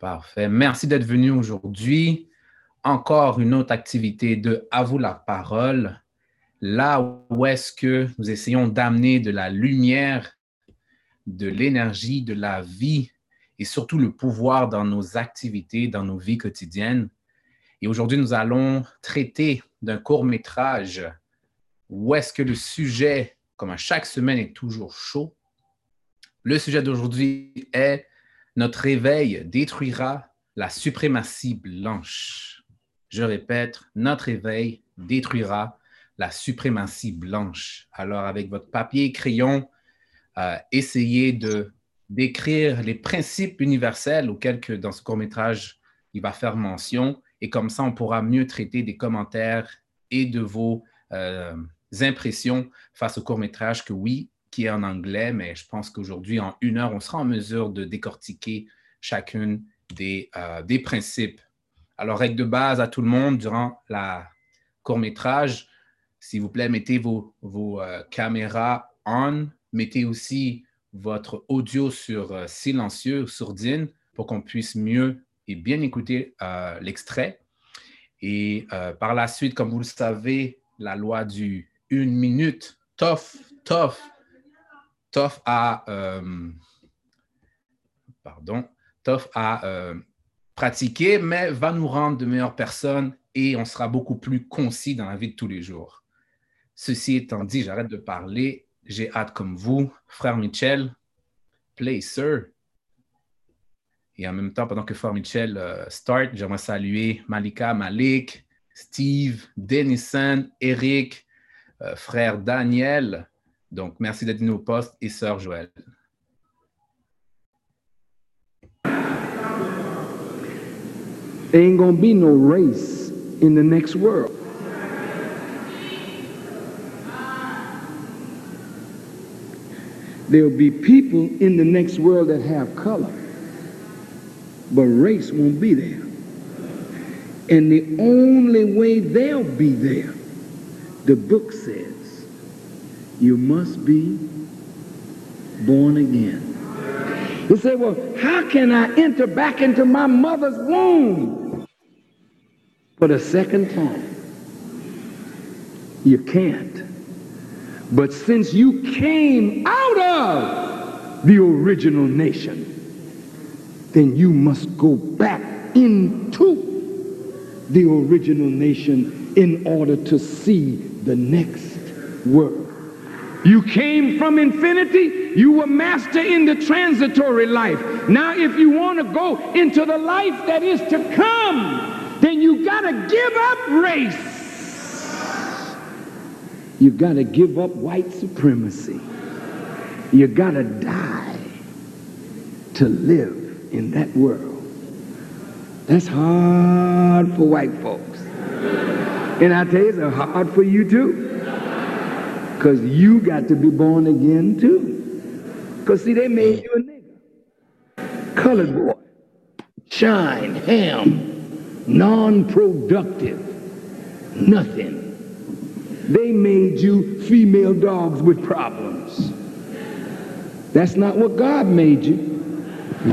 Parfait. Merci d'être venu aujourd'hui. Encore une autre activité de À vous la parole, là où est-ce que nous essayons d'amener de la lumière, de l'énergie, de la vie et surtout le pouvoir dans nos activités, dans nos vies quotidiennes. Et aujourd'hui, nous allons traiter d'un court métrage où est-ce que le sujet, comme à chaque semaine, est toujours chaud? Le sujet d'aujourd'hui est Notre réveil détruira la suprématie blanche. Je répète, notre réveil détruira la suprématie blanche. Alors, avec votre papier et crayon, euh, essayez de d'écrire les principes universels auxquels que dans ce court-métrage, il va faire mention. Et comme ça, on pourra mieux traiter des commentaires et de vos euh, impressions face au court-métrage que oui, qui est en anglais, mais je pense qu'aujourd'hui, en une heure, on sera en mesure de décortiquer chacune des, euh, des principes. Alors, règle de base à tout le monde durant la court-métrage, s'il vous plaît, mettez vos, vos euh, caméras on, mettez aussi votre audio sur euh, silencieux, sourdine, pour qu'on puisse mieux et bien écouter euh, l'extrait. Et par la suite, comme vous le savez, la loi du une minute, tough, tough, tough à, pardon, tough à pratiquer, mais va nous rendre de meilleures personnes et on sera beaucoup plus concis dans la vie de tous les jours. Ceci étant dit, j'arrête de parler j'ai hâte comme vous, frère Michel, play sir. Et en même temps, pendant que frère Michel euh, start, j'aimerais saluer Malika, Malik, Steve, Denison, Eric, euh, frère Daniel. Donc, merci d'être venu au poste et sœur Joël. There ain't gonna be no race in the next world. There'll be people in the next world that have color, but race won't be there. And the only way they'll be there, the book says, you must be born again. You say, well, how can I enter back into my mother's womb for the second time? You can't. But since you came out of the original nation, then you must go back into the original nation in order to see the next world. You came from infinity, you were master in the transitory life. Now, if you want to go into the life that is to come, then you got to give up race. You got to give up white supremacy. You got to die to live in that world. That's hard for white folks. And I tell you, it's hard for you too. Because you got to be born again too. Because see, they made you a nigger. Colored boy. Shine, ham, non-productive, nothing. They made you female dogs with problems. That's not what God made you.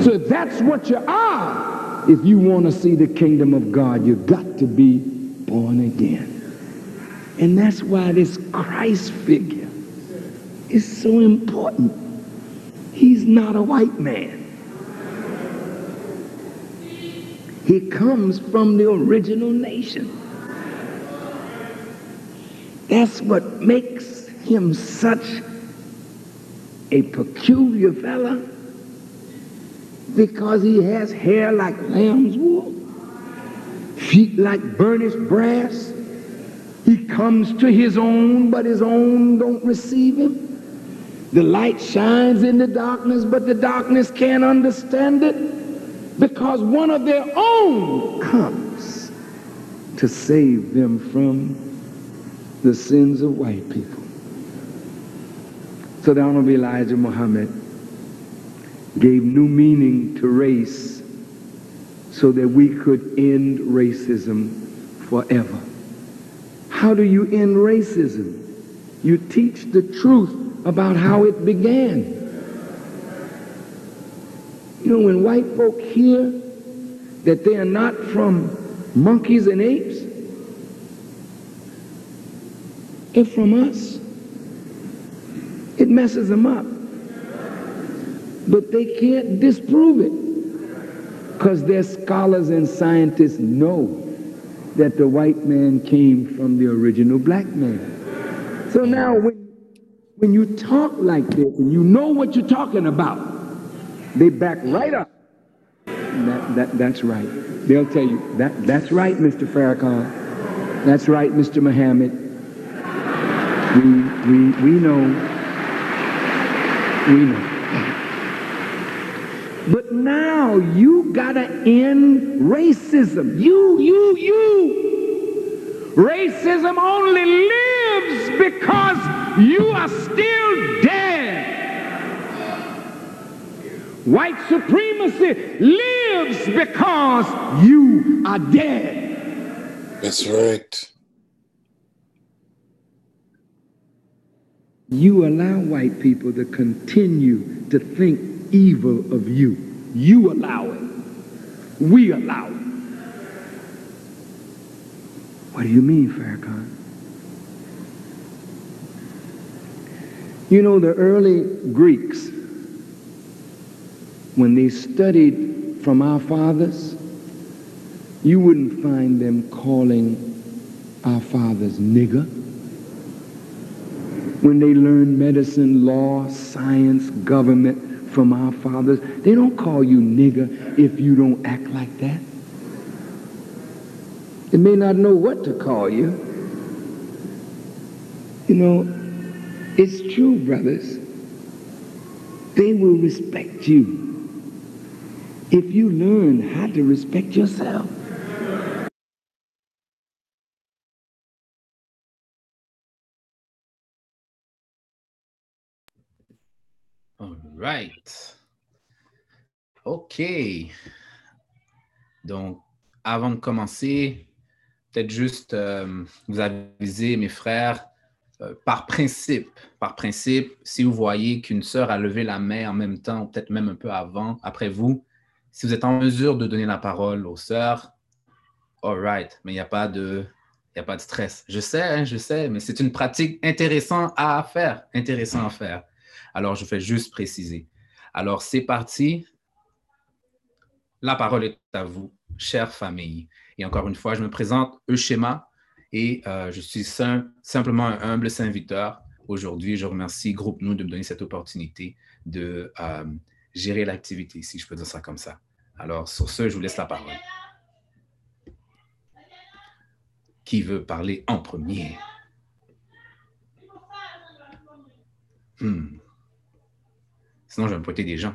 So if that's what you are, if you want to see the kingdom of God, you've got to be born again. And that's why this Christ figure is so important. He's not a white man. He comes from the original nation. That's what makes him such a peculiar fella because he has hair like lamb's wool, feet like burnished brass. Comes to his own, but his own don't receive him. The light shines in the darkness, but the darkness can't understand it because one of their own comes to save them from the sins of white people. So the Honorable Elijah Muhammad gave new meaning to race so that we could end racism forever. How do you end racism? You teach the truth about how it began. You know, when white folk hear that they are not from monkeys and apes? They're from us. It messes them up. But they can't disprove it because their scholars and scientists know that the white man came from the original black man. So now when, when you talk like this and you know what you're talking about, they back right up. That, that, that's right. They'll tell you, that, that's right, Mr. Farrakhan. That's right, Mr. Muhammad. We, we, we know. We know. Now you gotta end racism. You, you, you. Racism only lives because you are still dead. White supremacy lives because you are dead. That's right. You allow white people to continue to think evil of you. You allow it. We allow it. What do you mean, Farrakhan? You know, the early Greeks, when they studied from our fathers, you wouldn't find them calling our fathers nigger when they learned medicine, law, science, government from our fathers, they don't call you nigger if you don't act like that. They may not know what to call you. You know, it's true, brothers. They will respect you if you learn how to respect yourself. Right. OK. Donc, avant de commencer, peut-être juste euh, vous aviser, mes frères, euh, par principe, par principe, si vous voyez qu'une sœur a levé la main en même temps, peut-être même un peu avant, après vous, si vous êtes en mesure de donner la parole aux sœurs, all right, mais il n'y a pas de... Il a pas de stress. Je sais, hein, je sais, mais c'est une pratique intéressante à faire, intéressant à faire. Alors, je fais juste préciser. Alors, c'est parti. La parole est à vous, chère famille. Et encore une fois, je me présente, Euschema, et euh, je suis sim- simplement un humble serviteur. Aujourd'hui, je remercie Groupe Nous de me donner cette opportunité de euh, gérer l'activité, si je peux dire ça comme ça. Alors, sur ce, je vous laisse la parole. Qui veut parler en premier? Hmm. Sinon, je vais me pointer des gens.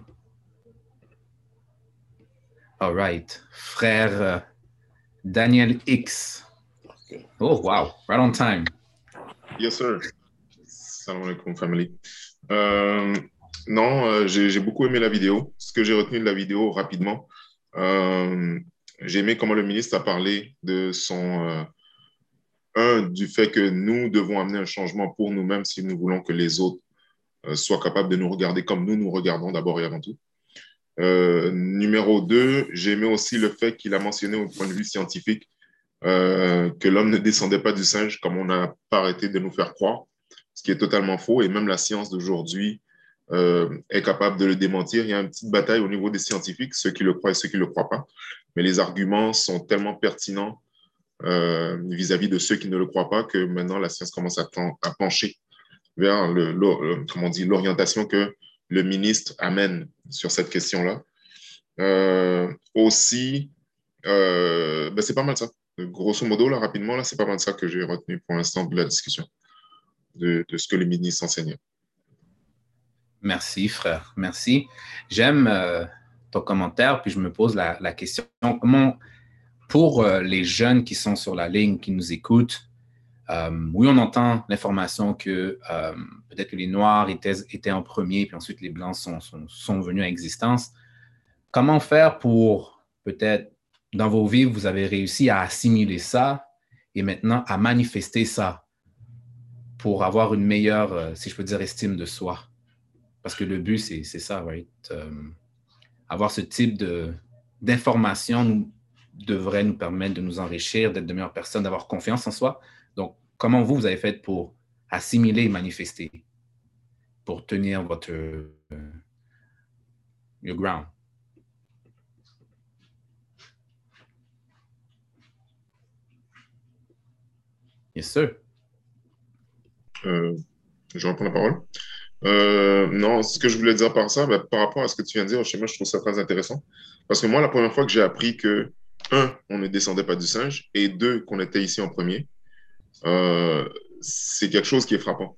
All right. Frère euh, Daniel X. Oh, wow. Right on time. Yes, sir. Salam alaikum, family. Euh, non, euh, j'ai beaucoup aimé la vidéo. Ce que j'ai retenu de la vidéo rapidement, j'ai aimé comment le ministre a parlé de son. un, du fait que nous devons amener un changement pour nous-mêmes si nous voulons que les autres euh, soient capables de nous regarder comme nous nous regardons d'abord et avant tout. Euh, numéro deux, j'ai aimé aussi le fait qu'il a mentionné au point de vue scientifique euh, que l'homme ne descendait pas du singe comme on n'a pas arrêté de nous faire croire, ce qui est totalement faux. Et même la science d'aujourd'hui est capable de le démentir. Il y a une petite bataille au niveau des scientifiques, ceux qui le croient et ceux qui ne le croient pas. Mais les arguments sont tellement pertinents vis-à-vis de ceux qui ne le croient pas que maintenant la science commence à pencher vers l'orientation que le ministre amène sur cette question-là. Euh, aussi, euh, ben c'est pas mal ça. Grosso modo, là, rapidement, là, c'est pas mal ça que j'ai retenu pour l'instant de la discussion, de, ce que le ministre enseignait. Merci, frère. Merci. J'aime euh, ton commentaire, puis je me pose la, la question, comment, pour les jeunes qui sont sur la ligne, qui nous écoutent, euh, oui, on entend l'information que euh, peut-être que les Noirs étaient, en premier, puis ensuite les Blancs sont, venus à existence. Comment faire pour, peut-être, dans vos vies, vous avez réussi à assimiler ça et maintenant à manifester ça pour avoir une meilleure, euh, si je peux dire, estime de soi? Parce que le but, c'est ça, right? Euh, avoir ce type d'information devrait nous permettre de nous enrichir, d'être de meilleures personnes, d'avoir confiance en soi. Donc, comment vous, vous avez fait pour assimiler et manifester, pour tenir votre euh, your ground? Yes, sir. Euh, je reprends la parole. Euh, non, ce que je voulais dire par ça, ben, par rapport à ce que tu viens de dire, chez moi, je trouve ça très intéressant. Parce que moi, la première fois que j'ai appris que, un, on ne descendait pas du singe, et deux, qu'on était ici en premier, euh, c'est quelque chose qui est frappant.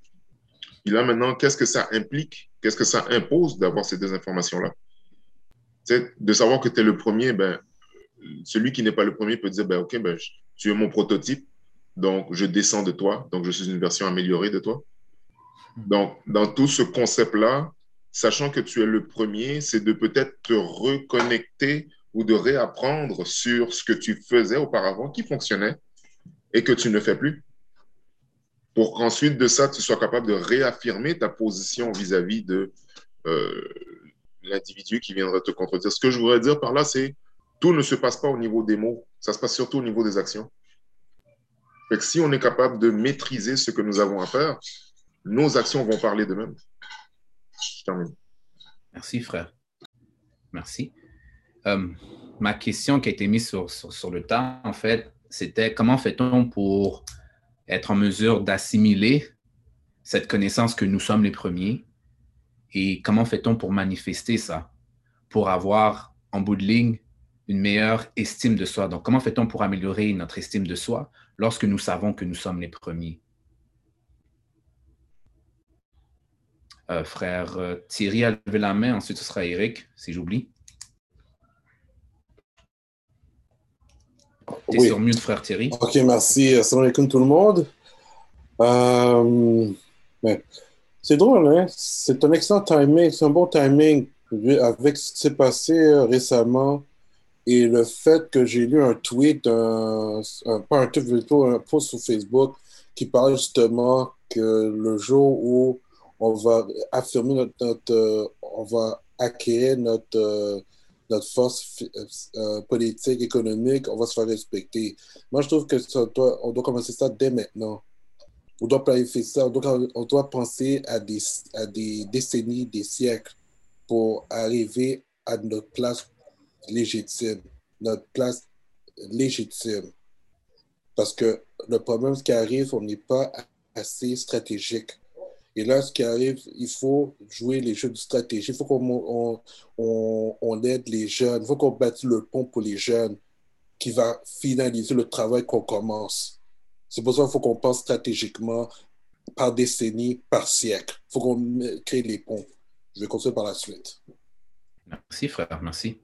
Et là, maintenant, qu'est-ce que ça implique? Qu'est-ce que ça impose d'avoir ces deux informations-là? De savoir que tu es le premier, ben, celui qui n'est pas le premier peut dire, ben, OK, ben, tu es mon prototype, donc je descends de toi, donc je suis une version améliorée de toi. Donc, dans tout ce concept-là, sachant que tu es le premier, c'est de peut-être te reconnecter ou de réapprendre sur ce que tu faisais auparavant qui fonctionnait et que tu ne fais plus. Pour qu'ensuite de ça, tu sois capable de réaffirmer ta position vis-à-vis de euh, l'individu qui viendrait te contredire. Ce que je voudrais dire par là, c'est tout ne se passe pas au niveau des mots, ça se passe surtout au niveau des actions. si on est capable de maîtriser ce que nous avons à faire, nos actions vont parler d'eux-mêmes. Je termine. Merci, frère. Merci. Euh, ma question qui a été mise sur, le temps, en fait, c'était comment fait-on pour être en mesure d'assimiler cette connaissance que nous sommes les premiers et comment fait-on pour manifester ça, pour avoir en bout de ligne une meilleure estime de soi? Donc, comment fait-on pour améliorer notre estime de soi lorsque nous savons que nous sommes les premiers? Euh, frère euh, Thierry a levé la main, ensuite ce sera Eric, si j'oublie. Tu es sur mute, frère Thierry. OK, merci. Assalamu alaikum tout le monde. Euh, c'est drôle, hein? C'est un excellent timing, c'est un bon timing avec ce qui s'est passé récemment et le fait que j'ai lu un tweet, un, pas un tweet, plutôt un post sur Facebook qui parle justement que le jour où on va affirmer notre, euh, on va acquérir notre, euh, notre force euh, politique, économique, on va se faire respecter. Moi, je trouve que doit, on doit commencer ça dès maintenant. On doit planifier ça, on doit, on doit penser à des, décennies, des siècles pour arriver à notre place légitime, notre place légitime. Parce que le problème qui arrive, on n'est pas assez stratégique. Et là, ce qui arrive, il faut jouer les jeux de stratégie. Il faut qu'on on, aide les jeunes. Il faut qu'on bâtisse le pont pour les jeunes qui va finaliser le travail qu'on commence. C'est pour ça qu'il faut qu'on pense stratégiquement par décennie, par siècle. Il faut qu'on crée les ponts. Je vais continuer par la suite. Merci, frère. Merci.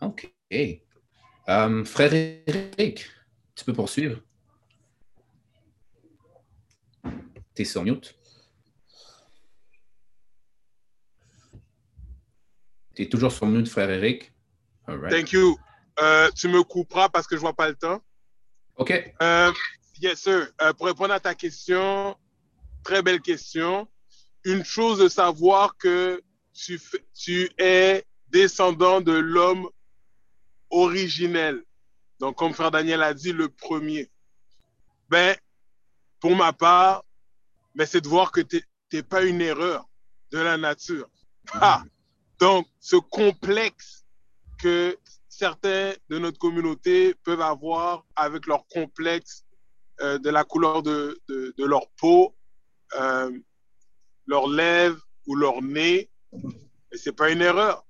OK. Um, frère Eric, tu peux poursuivre. Tu es sur mute. Tu es toujours sur mute, frère Eric. Thank you. Euh, tu me couperas parce que je ne vois pas le temps. OK. Euh, yes, sir. Euh, pour répondre à ta question, très belle question. Une chose de savoir que tu, tu es descendant de l'homme originel. Donc, comme frère Daniel a dit, le premier. Ben, pour ma part, ben, c'est de voir que tu n'es pas une erreur de la nature. Ah, donc, ce complexe que certains de notre communauté peuvent avoir avec leur complexe euh, de la couleur de, leur peau, euh, leur lèvres ou leur nez, et ce n'est pas une erreur.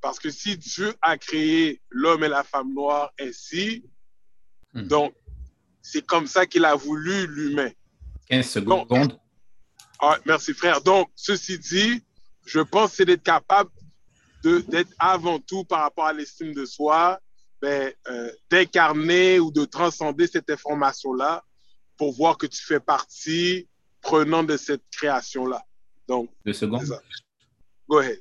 Parce que si Dieu a créé l'homme et la femme noire ainsi, hmm. donc c'est comme ça qu'il a voulu l'humain. 15 secondes. Ah, merci frère. Donc, ceci dit, je pense c'est d'être capable d'être avant tout par rapport à l'estime de soi, ben, euh, d'incarner ou de transcender cette information-là pour voir que tu fais partie prenant de cette création-là. Donc, deux secondes. Go ahead.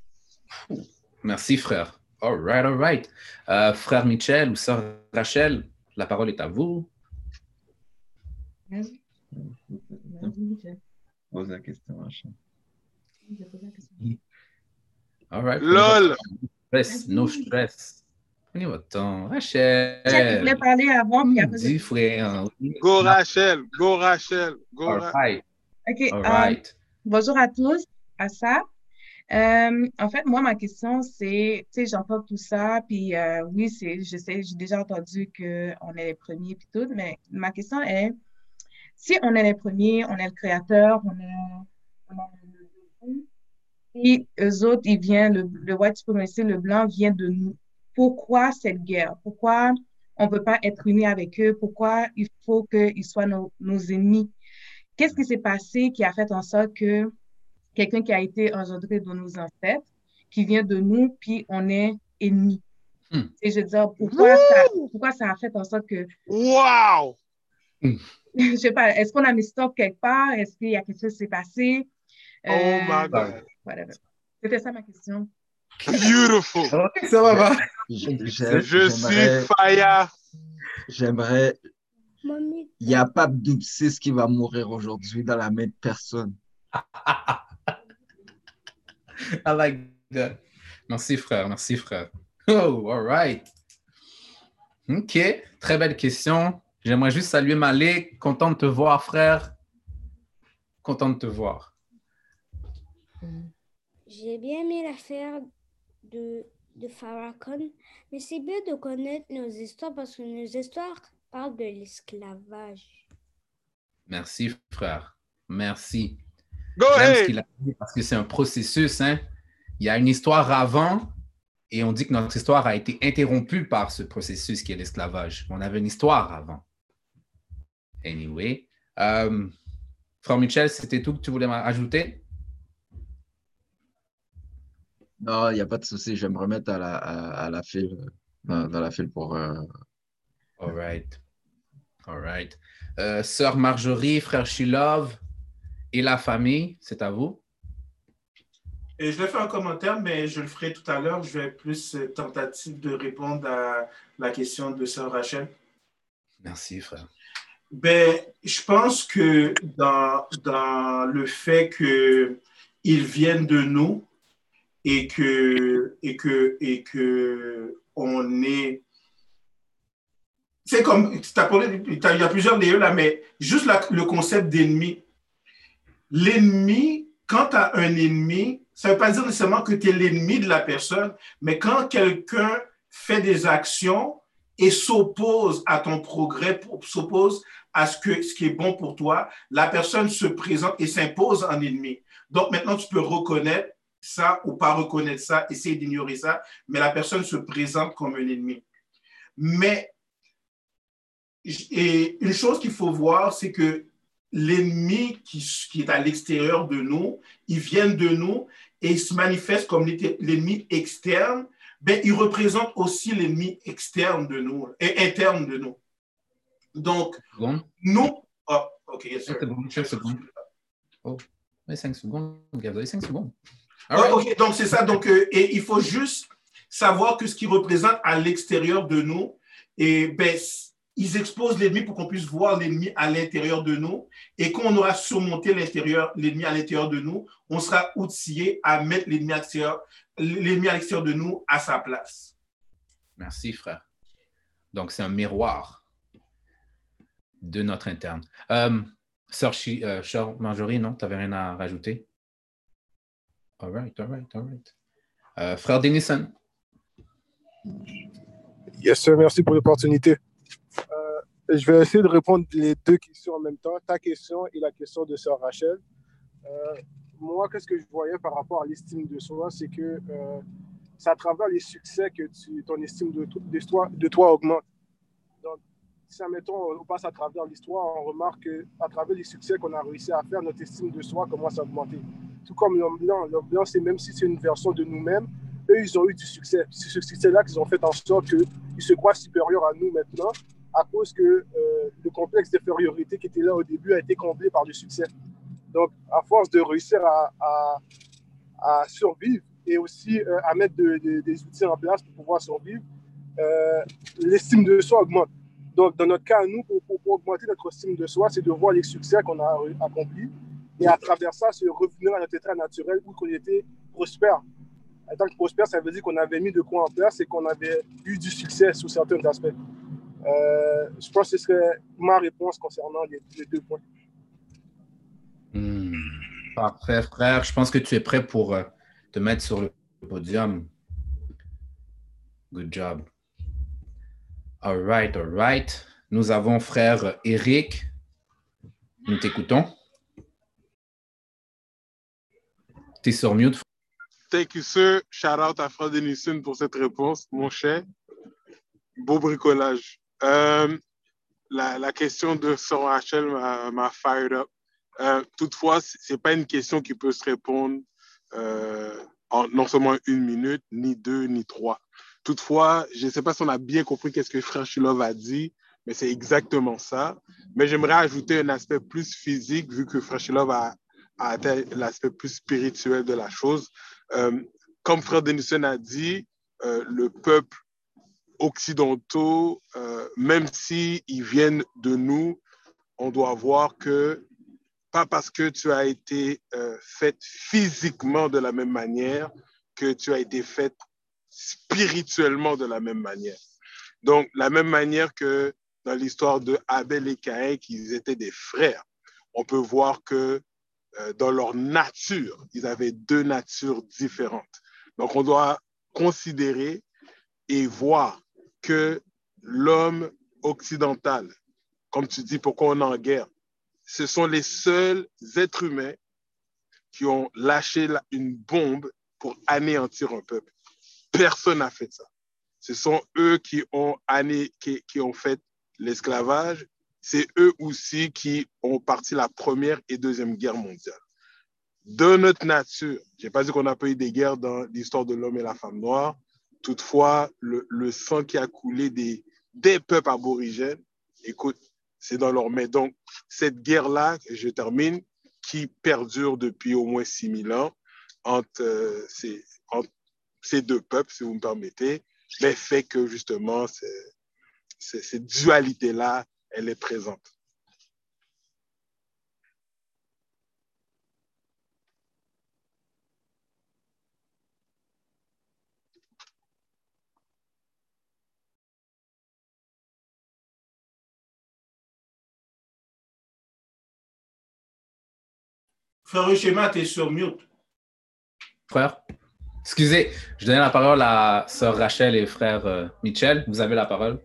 Merci, frère. All right, all right. Euh, frère Michel ou sœur Rachel, la parole est à vous. Merci. Pose la question, Rachel. All right. LOL. Stress, no stress. Prenez votre temps. Rachel. Rachel, tu voulais parler avant, puis après. Dis, frère. Go Rachel, go Rachel, go All Ra- right. OK. All euh, right. Bonjour à tous, à ça. Euh, en fait, moi, ma question, c'est, tu sais, j'entends tout ça, puis euh, oui, c'est, je sais, j'ai déjà entendu qu'on est les premiers, puis tout, mais ma question est, si on est les premiers, on est le créateur, on est, on et eux autres, ils viennent, le, le white supremacy, le blanc vient de nous. Pourquoi cette guerre? Pourquoi on ne peut pas être unis avec eux? Pourquoi il faut qu'ils soient nos, nos ennemis? Qu'est-ce qui s'est passé qui a fait en sorte que quelqu'un qui a été engendré de nos ancêtres, qui vient de nous, puis on est ennemis? Hmm. Et je veux dire, pourquoi ça, pourquoi ça a fait en sorte que, Wow! je sais pas, est-ce qu'on a mis stop quelque part? Est-ce qu'il y a quelque chose qui s'est passé? Oh Euh, my God. whatever. C'était ça ma question. Beautiful. Ça va, va. Je suis fire. J'aimerais. Il n'y a pas Doubsis qui va mourir aujourd'hui dans la main de personne. I like that. Merci, frère. Merci, frère. Oh, all right. OK. Très belle question. J'aimerais juste saluer Malik. Content de te voir, frère. Content de te voir. J'ai bien aimé l'affaire de, de Farrakhan, mais c'est bien de connaître nos histoires parce que nos histoires parlent de l'esclavage. Merci, frère. Merci. Go J'aime ce ahead. qu'il a dit parce que c'est un processus. Hein? Il y a une histoire avant et on dit que notre histoire a été interrompue par ce processus qui est l'esclavage. On avait une histoire avant. Anyway. Euh, Frère Michel, c'était tout que tu voulais ajouter? Non, il n'y a pas de souci. Je vais me remettre à la, à, à la file, dans, dans la file pour. euh, All right. All right. Euh, Sœur Marjorie, frère Shilov et la famille, c'est à vous. Et je vais faire un commentaire, mais je le ferai tout à l'heure. Je vais plus euh, tentative de répondre à la question de Sœur Rachel. Merci, frère. Ben, je pense que dans, dans le fait qu'ils viennent de nous et que, et que, et que on est. C'est comme, t'as parlé- il y a plusieurs layers là, mais juste le concept d'ennemi. L'ennemi, quand tu as un ennemi, ça ne veut pas dire nécessairement que tu es l'ennemi de la personne, mais quand quelqu'un fait des actions et s'oppose à ton progrès, s'oppose à ce, que, ce qui est bon pour toi, la personne se présente et s'impose en ennemi. Donc maintenant, tu peux reconnaître ça ou pas reconnaître ça, essayer d'ignorer ça, mais la personne se présente comme un ennemi. Mais et une chose qu'il faut voir, c'est que l'ennemi qui, qui est à l'extérieur de nous, ils viennent de nous et ils se manifestent comme l'ennemi externe, ben, ils représentent aussi l'ennemi externe de nous et interne de nous. Donc, Seconde. nous. Oh, OK, yes, sir. C'est bon, Michel, c'est bon. Oh, mais 5 secondes. Vous avez 5 secondes. Right. OK, donc c'est ça. Donc, euh, et il faut juste savoir que ce qui représente à l'extérieur de nous, et ben, ils exposent l'ennemi pour qu'on puisse voir l'ennemi à l'intérieur de nous. Et quand on aura surmonté l'intérieur, l'ennemi à l'intérieur de nous, on sera outillé à mettre l'ennemi à l'extérieur, l'ennemi à l'extérieur de nous à sa place. Merci, frère. Donc, c'est un miroir de notre interne. Euh, Sœur Chi- euh, Sœur Marjorie, non? Tu n'avais rien à rajouter? All right, all right, all right. Euh, frère Denison. Yes, sir, merci pour l'opportunité. Euh, je vais essayer de répondre les deux questions en même temps, ta question et la question de Sœur Rachel. Euh, moi, qu'est-ce que je voyais par rapport à l'estime de soi, c'est que c'est à travers les succès que ton estime de, de, toi, de toi augmente. Donc, si, admettons, on passe à travers l'histoire, on remarque qu'à travers les succès qu'on a réussi à faire, notre estime de soi commence à augmenter. Tout comme l'homme blanc. C'est même si c'est une version de nous-mêmes, eux, ils ont eu du succès. C'est ce succès-là qu'ils ont fait en sorte qu'ils se croient supérieurs à nous maintenant à cause que euh, le complexe d'infériorité qui était là au début a été comblé par le succès. Donc, à force de réussir à, à, survivre et aussi euh, à mettre de, de, des outils en place pour pouvoir survivre, euh, l'estime de soi augmente. Donc, dans notre cas, nous, pour augmenter notre estime de soi, c'est de voir les succès qu'on a accomplis et à travers ça, se revenir à notre état naturel où on était prospère. En tant que prospère, ça veut dire qu'on avait mis de quoi en place et qu'on avait eu du succès sous certains aspects. Euh, je pense que ce serait ma réponse concernant les, deux points. Hmm. Parfait, frère. Je pense que tu es prêt pour euh, te mettre sur le podium. Good job. All right, all right. Nous avons frère Eric. Nous t'écoutons. Tu es sur mute. Thank you, sir. Shout out à Frère Denison pour cette réponse, mon cher. Beau bricolage. Euh, la, question de Sir Rachel m'a fired up. Euh, toutefois, ce n'est pas une question qui peut se répondre euh, en non seulement une minute, ni deux, ni trois. Toutefois, je ne sais pas si on a bien compris qu'est-ce que Frère Shilov a dit, mais c'est exactement ça. Mais j'aimerais ajouter un aspect plus physique, vu que Frère Shilov a, atteint l'aspect plus spirituel de la chose. comme Frère Denison a dit, le peuple occidentaux, euh, même s'ils viennent de nous, on doit voir que pas parce que tu as été euh, faite physiquement de la même manière que tu as été faite spirituellement de la même manière. Donc, la même manière que dans l'histoire de Abel et Caïn, qu'ils étaient des frères, on peut voir que euh, dans leur nature, ils avaient deux natures différentes. Donc, on doit considérer et voir que l'homme occidental, comme tu dis, pourquoi on est en guerre, ce sont les seuls êtres humains qui ont lâché une bombe pour anéantir un peuple. Personne n'a fait ça. Ce sont eux qui ont, qui, qui ont fait l'esclavage. C'est eux aussi qui ont parti la première et deuxième guerre mondiale. De notre nature, je n'ai pas dit qu'on n'a pas eu des guerres dans l'histoire de l'homme et la femme noire, Toutefois, le, sang qui a coulé des, des peuples aborigènes, écoute, c'est dans leur main. Donc, cette guerre-là, je termine, qui perdure depuis au moins 6000 ans entre, euh, ces, ces, deux peuples, si vous me permettez, mais fait que justement, cette dualité-là, elle est présente. Frère Schéma, tu es sur mute. Frère, excusez, je donne la parole à sœur Rachel et frère euh, Michel. Vous avez la parole.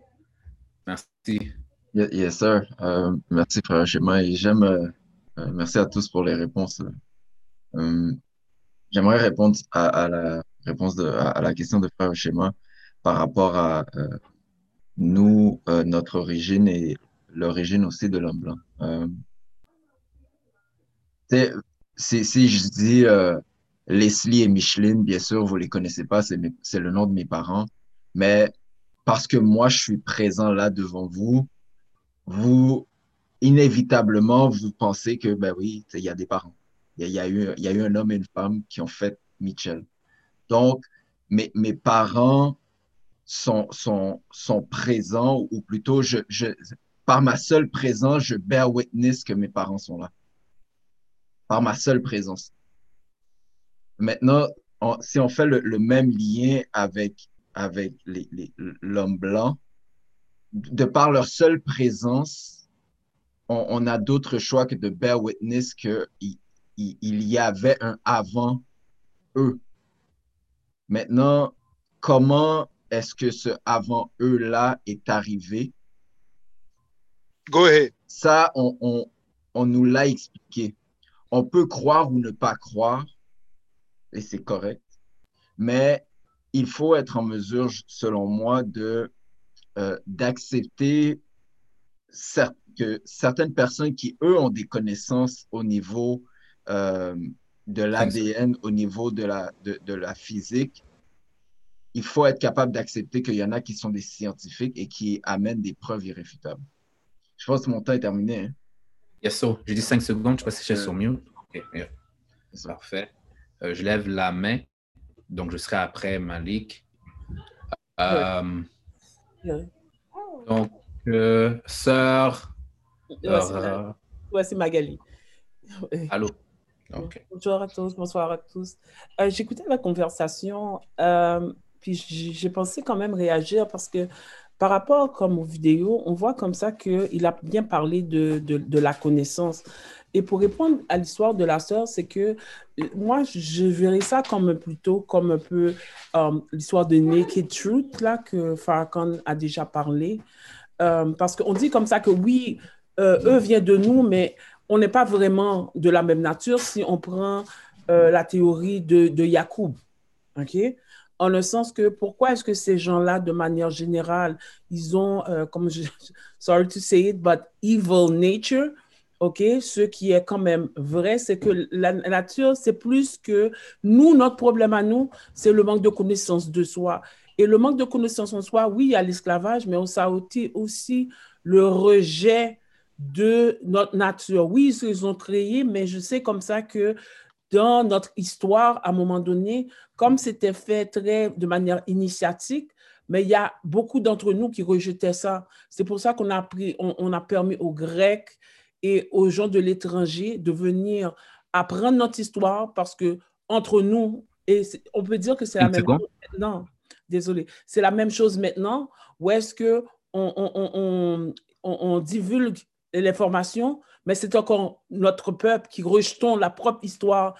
Merci. Yes, sir. Euh, merci, frère Schéma. Et j'aime. Euh, merci à tous pour les réponses. J'aimerais répondre à, la réponse à, la question de frère Schéma par rapport à nous, notre origine et l'origine aussi de l'homme blanc si, je dis euh, Leslie et Micheline, bien sûr, vous les connaissez pas, c'est le nom de mes parents, mais parce que moi, je suis présent là devant vous, vous, inévitablement, vous pensez que, ben oui, il y a des parents. Il y, a, eu, y a eu un homme et une femme qui ont fait Mitchell. Donc, mes, mes parents sont, sont, sont présents, ou plutôt, je, je, par ma seule présence, je bear witness que mes parents sont là par ma seule présence. Maintenant, si on fait le, même lien avec, avec l'homme blanc, de par leur seule présence, on, a d'autres choix que de bear witness qu'il il, y avait un avant eux. Maintenant, comment est-ce que ce avant eux-là est arrivé? Go ahead. Ça, on, on nous l'a expliqué on peut croire ou ne pas croire, et c'est correct, mais il faut être en mesure, selon moi, de euh, d'accepter que certaines personnes qui, eux, ont des connaissances au niveau euh, de l'ADN, au niveau de la, de, la physique, il faut être capable d'accepter qu'il y en a qui sont des scientifiques et qui amènent des preuves irréfutables. Je pense que mon temps est terminé. Hein. Yes, so. J'ai dit 5 secondes, je ne sais pas si je suis sur mute. OK, Parfait. Euh, je lève la main, donc je serai après Malik. Euh, donc, euh, sœur. Ouais, c'est Magali. Allô? Bonjour à tous, bonsoir à tous. Euh, J'écoutais la conversation, euh, puis j'ai pensé quand même réagir parce que par rapport comme aux vidéos, on voit comme ça qu'il a bien parlé de, de, la connaissance. Et pour répondre à l'histoire de la sœur, c'est que euh, moi, je verrais ça comme plutôt comme un peu euh, l'histoire de Naked Truth, là, que Farrakhan a déjà parlé. Euh, parce qu'on dit comme ça que oui, eux viennent de nous, mais on n'est pas vraiment de la même nature si on prend la théorie de, de Yacoub. OK? En le sens que pourquoi est-ce que ces gens-là, de manière générale, ils ont, euh, comme je, sorry to say it, but evil nature, OK? Ce qui est quand même vrai, c'est que la nature, c'est plus que nous, notre problème à nous, c'est le manque de connaissance de soi. Et le manque de connaissance en soi, oui, il y a l'esclavage, mais on a aussi, aussi le rejet de notre nature. Oui, ils ils ont créé, mais je sais comme ça que dans notre histoire, à un moment donné, comme c'était fait très de manière initiatique, mais il y a beaucoup d'entre nous qui rejetaient ça. C'est pour ça qu'on a pris, on, on a permis aux Grecs et aux gens de l'étranger de venir apprendre notre histoire parce que entre nous, et on peut dire que c'est la même seconde. chose maintenant. Désolé. C'est la même chose maintenant où est-ce que on- on- on- on divulgue l'information, mais c'est encore notre peuple qui rejetons la propre histoire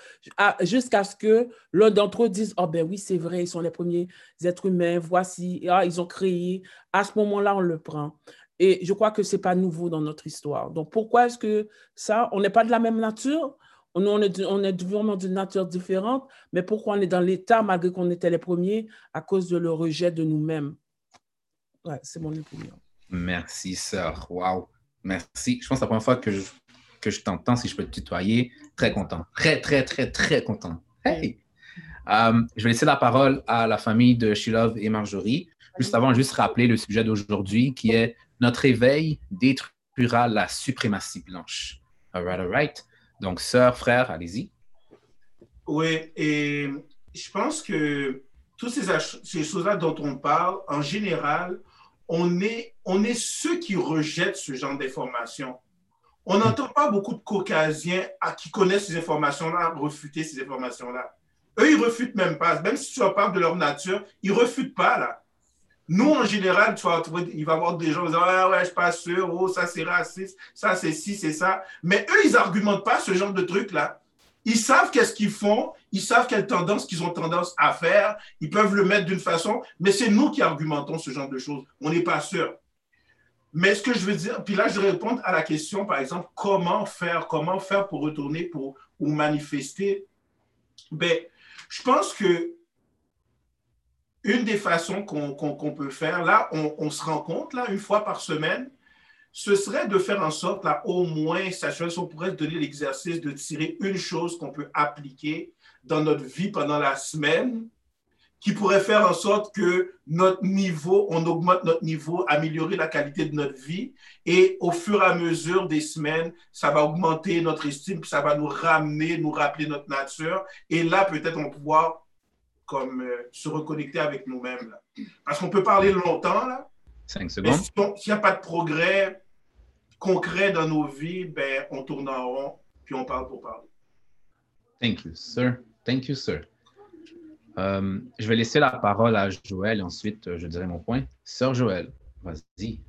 jusqu'à ce que l'un d'entre eux dise, oh ben oui, c'est vrai, ils sont les premiers êtres humains, voici, ah, ils ont créé. À ce moment-là, on le prend. Et je crois que ce n'est pas nouveau dans notre histoire. Donc, pourquoi est-ce que ça, on n'est pas de la même nature? On, est, on est vraiment d'une nature différente, mais pourquoi on est dans l'état malgré qu'on était les premiers à cause de le rejet de nous-mêmes? Ouais, c'est mon opinion. Merci, sœur. Wow. Merci. Je pense que c'est la première fois que je, que je t'entends, si je peux te tutoyer. Très content. Très, très, très, très content. Hey! Euh, je vais laisser la parole à la famille de Shilov et Marjorie. Juste avant, juste rappeler le sujet d'aujourd'hui qui est Notre éveil détruira la suprématie blanche. All right, all right. Donc, sœur, frère, allez-y. Oui, et je pense que toutes ces, choses-là dont on parle, en général, on est, on est ceux qui rejettent ce genre d'informations. On n'entend pas beaucoup de caucasiens à, qui connaissent ces informations-là refuter ces informations-là. Eux, ils refutent même pas. Même si tu leur parles de leur nature, ils refutent pas, là. Nous, en général, tu vas trouver, il va y avoir des gens qui dire Ah ouais, je suis pas sûr, oh, ça c'est raciste, ça c'est ci, c'est ça. Mais eux, ils argumentent pas ce genre de truc-là. Ils savent qu'est-ce qu'ils font, ils savent quelle tendance qu'ils ont tendance à faire, ils peuvent le mettre d'une façon, mais c'est nous qui argumentons ce genre de choses. On n'est pas sûr. Mais ce que je veux dire, puis là, je vais répondre à la question, par exemple, comment faire, comment faire pour retourner pour, ou manifester? Ben, je pense que une des façons qu'on qu'on peut faire, là, on, on se rend compte, là, une fois par semaine, ce serait de faire en sorte, là, au moins, s'assurer si on pourrait se donner l'exercice de tirer une chose qu'on peut appliquer dans notre vie pendant la semaine, qui pourrait faire en sorte que notre niveau, on augmente notre niveau, améliorer la qualité de notre vie, et au fur et à mesure des semaines, ça va augmenter notre estime, puis ça va nous ramener, nous rappeler notre nature, et là, peut-être, on va pouvoir comme euh, se reconnecter avec nous-mêmes. Parce qu'on peut parler longtemps, là, Cinq mais secondes. si on- s'il n'y a pas de progrès concret dans nos vies, ben, on tourne en rond, puis on parle pour parler. Thank you, sir. Thank you, sir. Euh, je vais laisser la parole à Joël et ensuite euh, je dirai mon point. Sœur Joël, vas-y.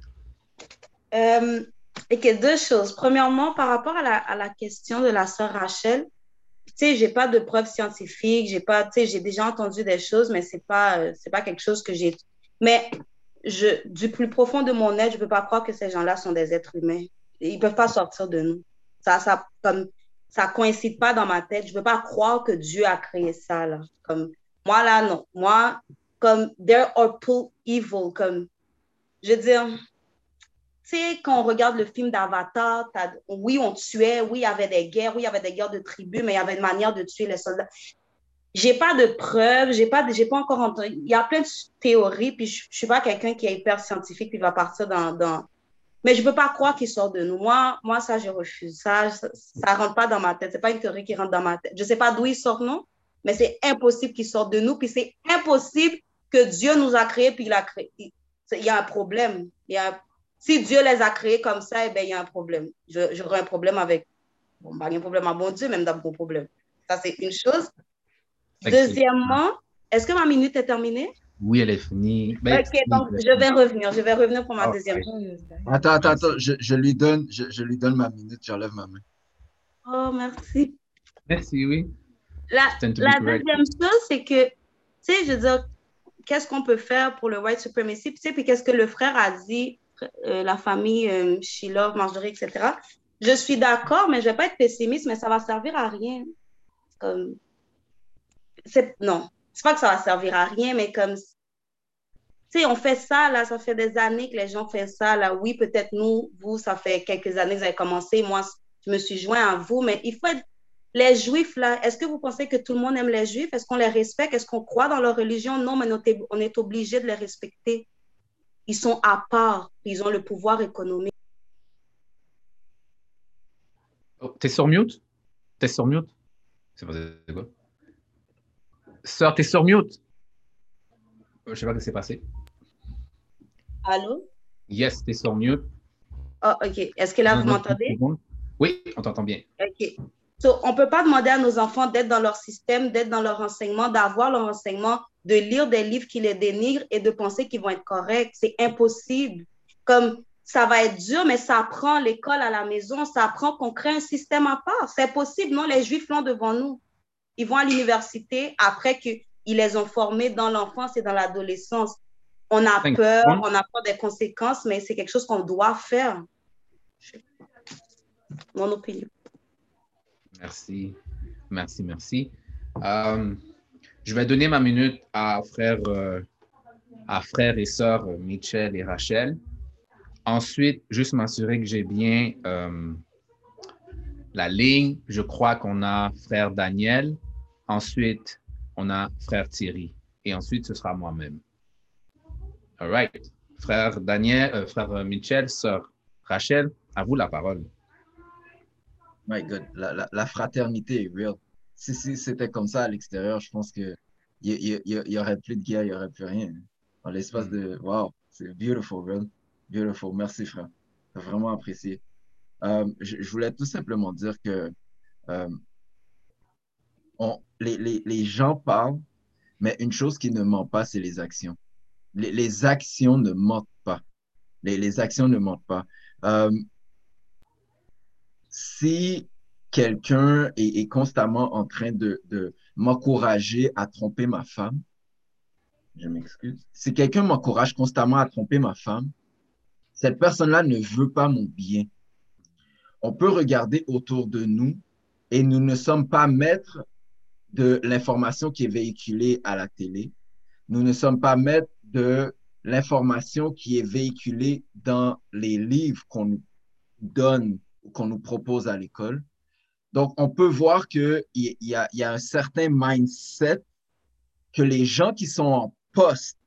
Euh, ok, deux choses. Premièrement, par rapport à la, à la question de la sœur Rachel, tu sais, j'ai pas de preuves scientifiques, j'ai pas, tu sais, j'ai déjà entendu des choses, mais c'est pas, euh, c'est pas quelque chose que j'ai. Mais du plus profond de mon être, je peux pas croire que ces gens-là sont des êtres humains. Ils peuvent pas sortir de nous. Ça, ça, comme, ça coïncide pas dans ma tête. Je peux pas croire que Dieu a créé ça, là. Comme, moi, là, non. Moi, comme, there are people evil, comme, je veux dire, tu sais, quand on regarde le film d'Avatar, oui, on tuait, oui, il y avait des guerres, oui, il y avait des guerres de tribus, mais il y avait une manière de tuer les soldats. J'ai pas de preuves, j'ai pas, j'ai pas encore entendu. Il y a plein de théories, puis je, je suis pas quelqu'un qui est hyper scientifique, puis va partir dans. Mais je peux pas croire qu'il sort de nous. Moi, moi, ça, je refuse. Ça, ça, ça rentre pas dans ma tête. C'est pas une théorie qui rentre dans ma tête. Je sais pas d'où il sort, non, mais c'est impossible qu'il sorte de nous, puis c'est impossible que Dieu nous a créés, puis il a créé. Il y a un problème. Il y a si Dieu les a créés comme ça, eh ben, il y a un problème. J'aurais un problème avec bon, pas de problème à bon Dieu, même dans bon problème. Ça, c'est une chose. Deuxièmement, est-ce que ma minute est terminée? Oui, elle est finie. Ben, ok, donc je vais revenir. Je vais revenir pour ma ah, deuxième chose. Attends, attends, attends. Je, je, lui donne, je, je lui donne ma minute. J'enlève ma main. Oh, merci. Merci, oui. La, la deuxième chose, c'est que, tu sais, je veux dire, qu'est-ce qu'on peut faire pour le white supremacy? Tu sais, puis qu'est-ce que le frère a dit, euh, la famille euh, Shiloh, Marjorie, etc. Je suis d'accord, mais je ne vais pas être pessimiste, mais ça va servir à rien. Comme, non, c'est pas que ça va servir à rien, mais comme, tu sais, on fait ça, là, ça fait des années que les gens font ça, là. Oui, peut-être nous, vous, ça fait quelques années que vous avez commencé. Moi, je me suis joint à vous, mais il faut être les Juifs, là, est-ce que vous pensez que tout le monde aime les Juifs? Est-ce qu'on les respecte? Est-ce qu'on croit dans leur religion? Non, mais on est obligé de les respecter. Ils sont à part, ils ont le pouvoir économique. Oh, t'es sur mute? T'es sur mute? C'est quoi? Sœur, t'es sur mute. Je sais pas ce qui s'est passé. Allô? Yes, t'es sur mute. Oh, OK. Est-ce que là, vous m'entendez? Oui, on t'entend bien. OK. on ne peut pas demander à nos enfants d'être dans leur système, d'être dans leur enseignement, d'avoir leur enseignement, de lire des livres qui les dénigrent et de penser qu'ils vont être corrects. C'est impossible. Comme ça va être dur, mais ça apprend l'école à la maison, ça apprend qu'on crée un système à part. C'est possible, non? Les Juifs l'ont devant nous ils vont à l'université après qu'ils les ont formés dans l'enfance et dans l'adolescence. On a peur, on a peur des conséquences, mais c'est quelque chose qu'on doit faire. Mon opinion. Merci, merci, merci. Euh, je vais donner ma minute à frère, euh, à frère et sœur Michel et Rachel. Ensuite, juste m'assurer que j'ai bien euh, la ligne. Je crois qu'on a frère Daniel, Ensuite, on a frère Thierry. Et ensuite, ce sera moi-même. All right. Frère Daniel, euh, frère Michel, sœur Rachel, à vous la parole. My God, la, fraternité est real. Si, si c'était comme ça à l'extérieur, je pense qu'il n'y y, aurait plus de guerre, il n'y aurait plus rien. Dans l'espace de. Wow, c'est beautiful, real. Beautiful. Merci, frère. Vraiment apprécié. Euh, je, voulais tout simplement dire que euh, les, gens parlent, mais une chose qui ne ment pas, c'est les actions. Les, actions ne mentent pas. Les, actions ne mentent pas. Euh, si quelqu'un est, constamment en train de, m'encourager à tromper ma femme, je m'excuse, si quelqu'un m'encourage constamment à tromper ma femme, cette personne-là ne veut pas mon bien. On peut regarder autour de nous et nous ne sommes pas maîtres de l'information qui est véhiculée à la télé. Nous ne sommes pas maîtres de l'information qui est véhiculée dans les livres qu'on nous donne ou qu'on nous propose à l'école. Donc, on peut voir qu'il y, y, a un certain mindset que les gens qui sont en poste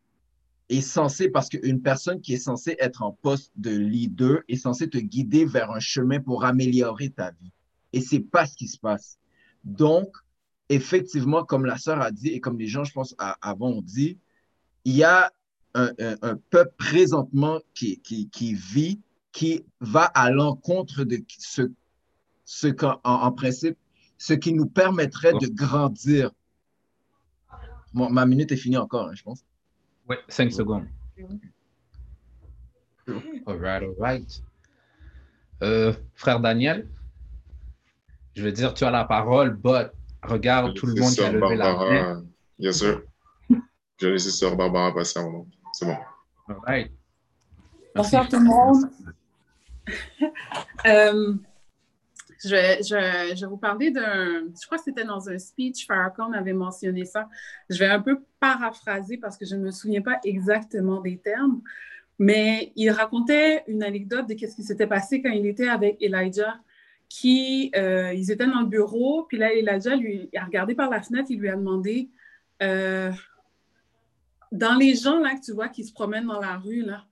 est censé, parce qu'une personne qui est censée être en poste de leader est censée te guider vers un chemin pour améliorer ta vie. Et c'est pas ce qui se passe. Donc, effectivement, comme la sœur a dit et comme les gens, je pense, avant ont dit, il y a un, peuple présentement qui, qui, vit, qui va à l'encontre de ce, ce qu'en en principe, ce qui nous permettrait de grandir. ma minute est finie encore, hein, je pense. Oui, cinq secondes. All right, all right. Euh, frère Daniel, je veux dire, tu as la parole, but Regarde tout le monde qui a levé la main. Bien sûr. Je laisse Sœur Barbara passer un moment. C'est bon. All right. Bonsoir tout le monde. euh, je, je, je, vais vous parler d'un. Je crois que c'était dans un speech, Farrakhan avait mentionné ça. Je vais un peu paraphraser parce que je ne me souviens pas exactement des termes, mais il racontait une anecdote de ce qui s'était passé quand il était avec Elijah qui, euh, ils étaient dans le bureau, puis là, Elijah lui a regardé par la fenêtre, il lui a demandé, euh, dans les gens là que tu vois qui se promènent dans la rue, là,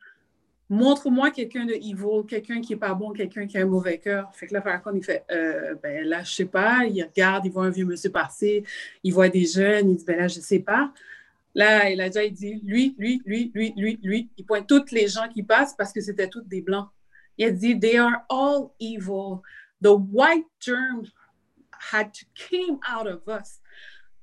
montre-moi quelqu'un de evil, quelqu'un qui est pas bon, quelqu'un qui a un mauvais cœur. Fait que là, Farrakhan, il fait, euh, ben là, je sais pas, il regarde, il voit un vieux monsieur passer, il voit des jeunes, il dit, ben là, je sais pas. Là, Elijah, il dit, lui, lui, lui, lui, lui, lui, il pointe toutes les gens qui passent parce que c'était toutes des blancs. Il a dit, they are all evil. The white germ had to came out of us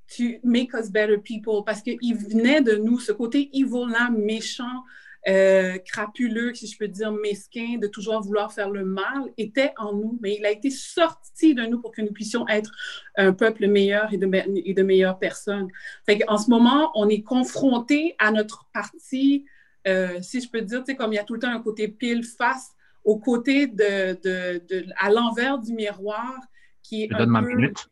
to make us better people parce qu'il venait de nous, ce côté evil-là, méchant, euh, crapuleux, si je peux dire, mesquin, de toujours vouloir faire le mal, était en nous, mais il a été sorti de nous pour que nous puissions être un peuple meilleur et de, et de meilleures personnes. Fait en ce moment, on est confronté à notre partie, euh, si je peux dire, comme il y a tout le temps un côté pile face au côté de, de, de à l'envers du miroir qui est je donne ma minute.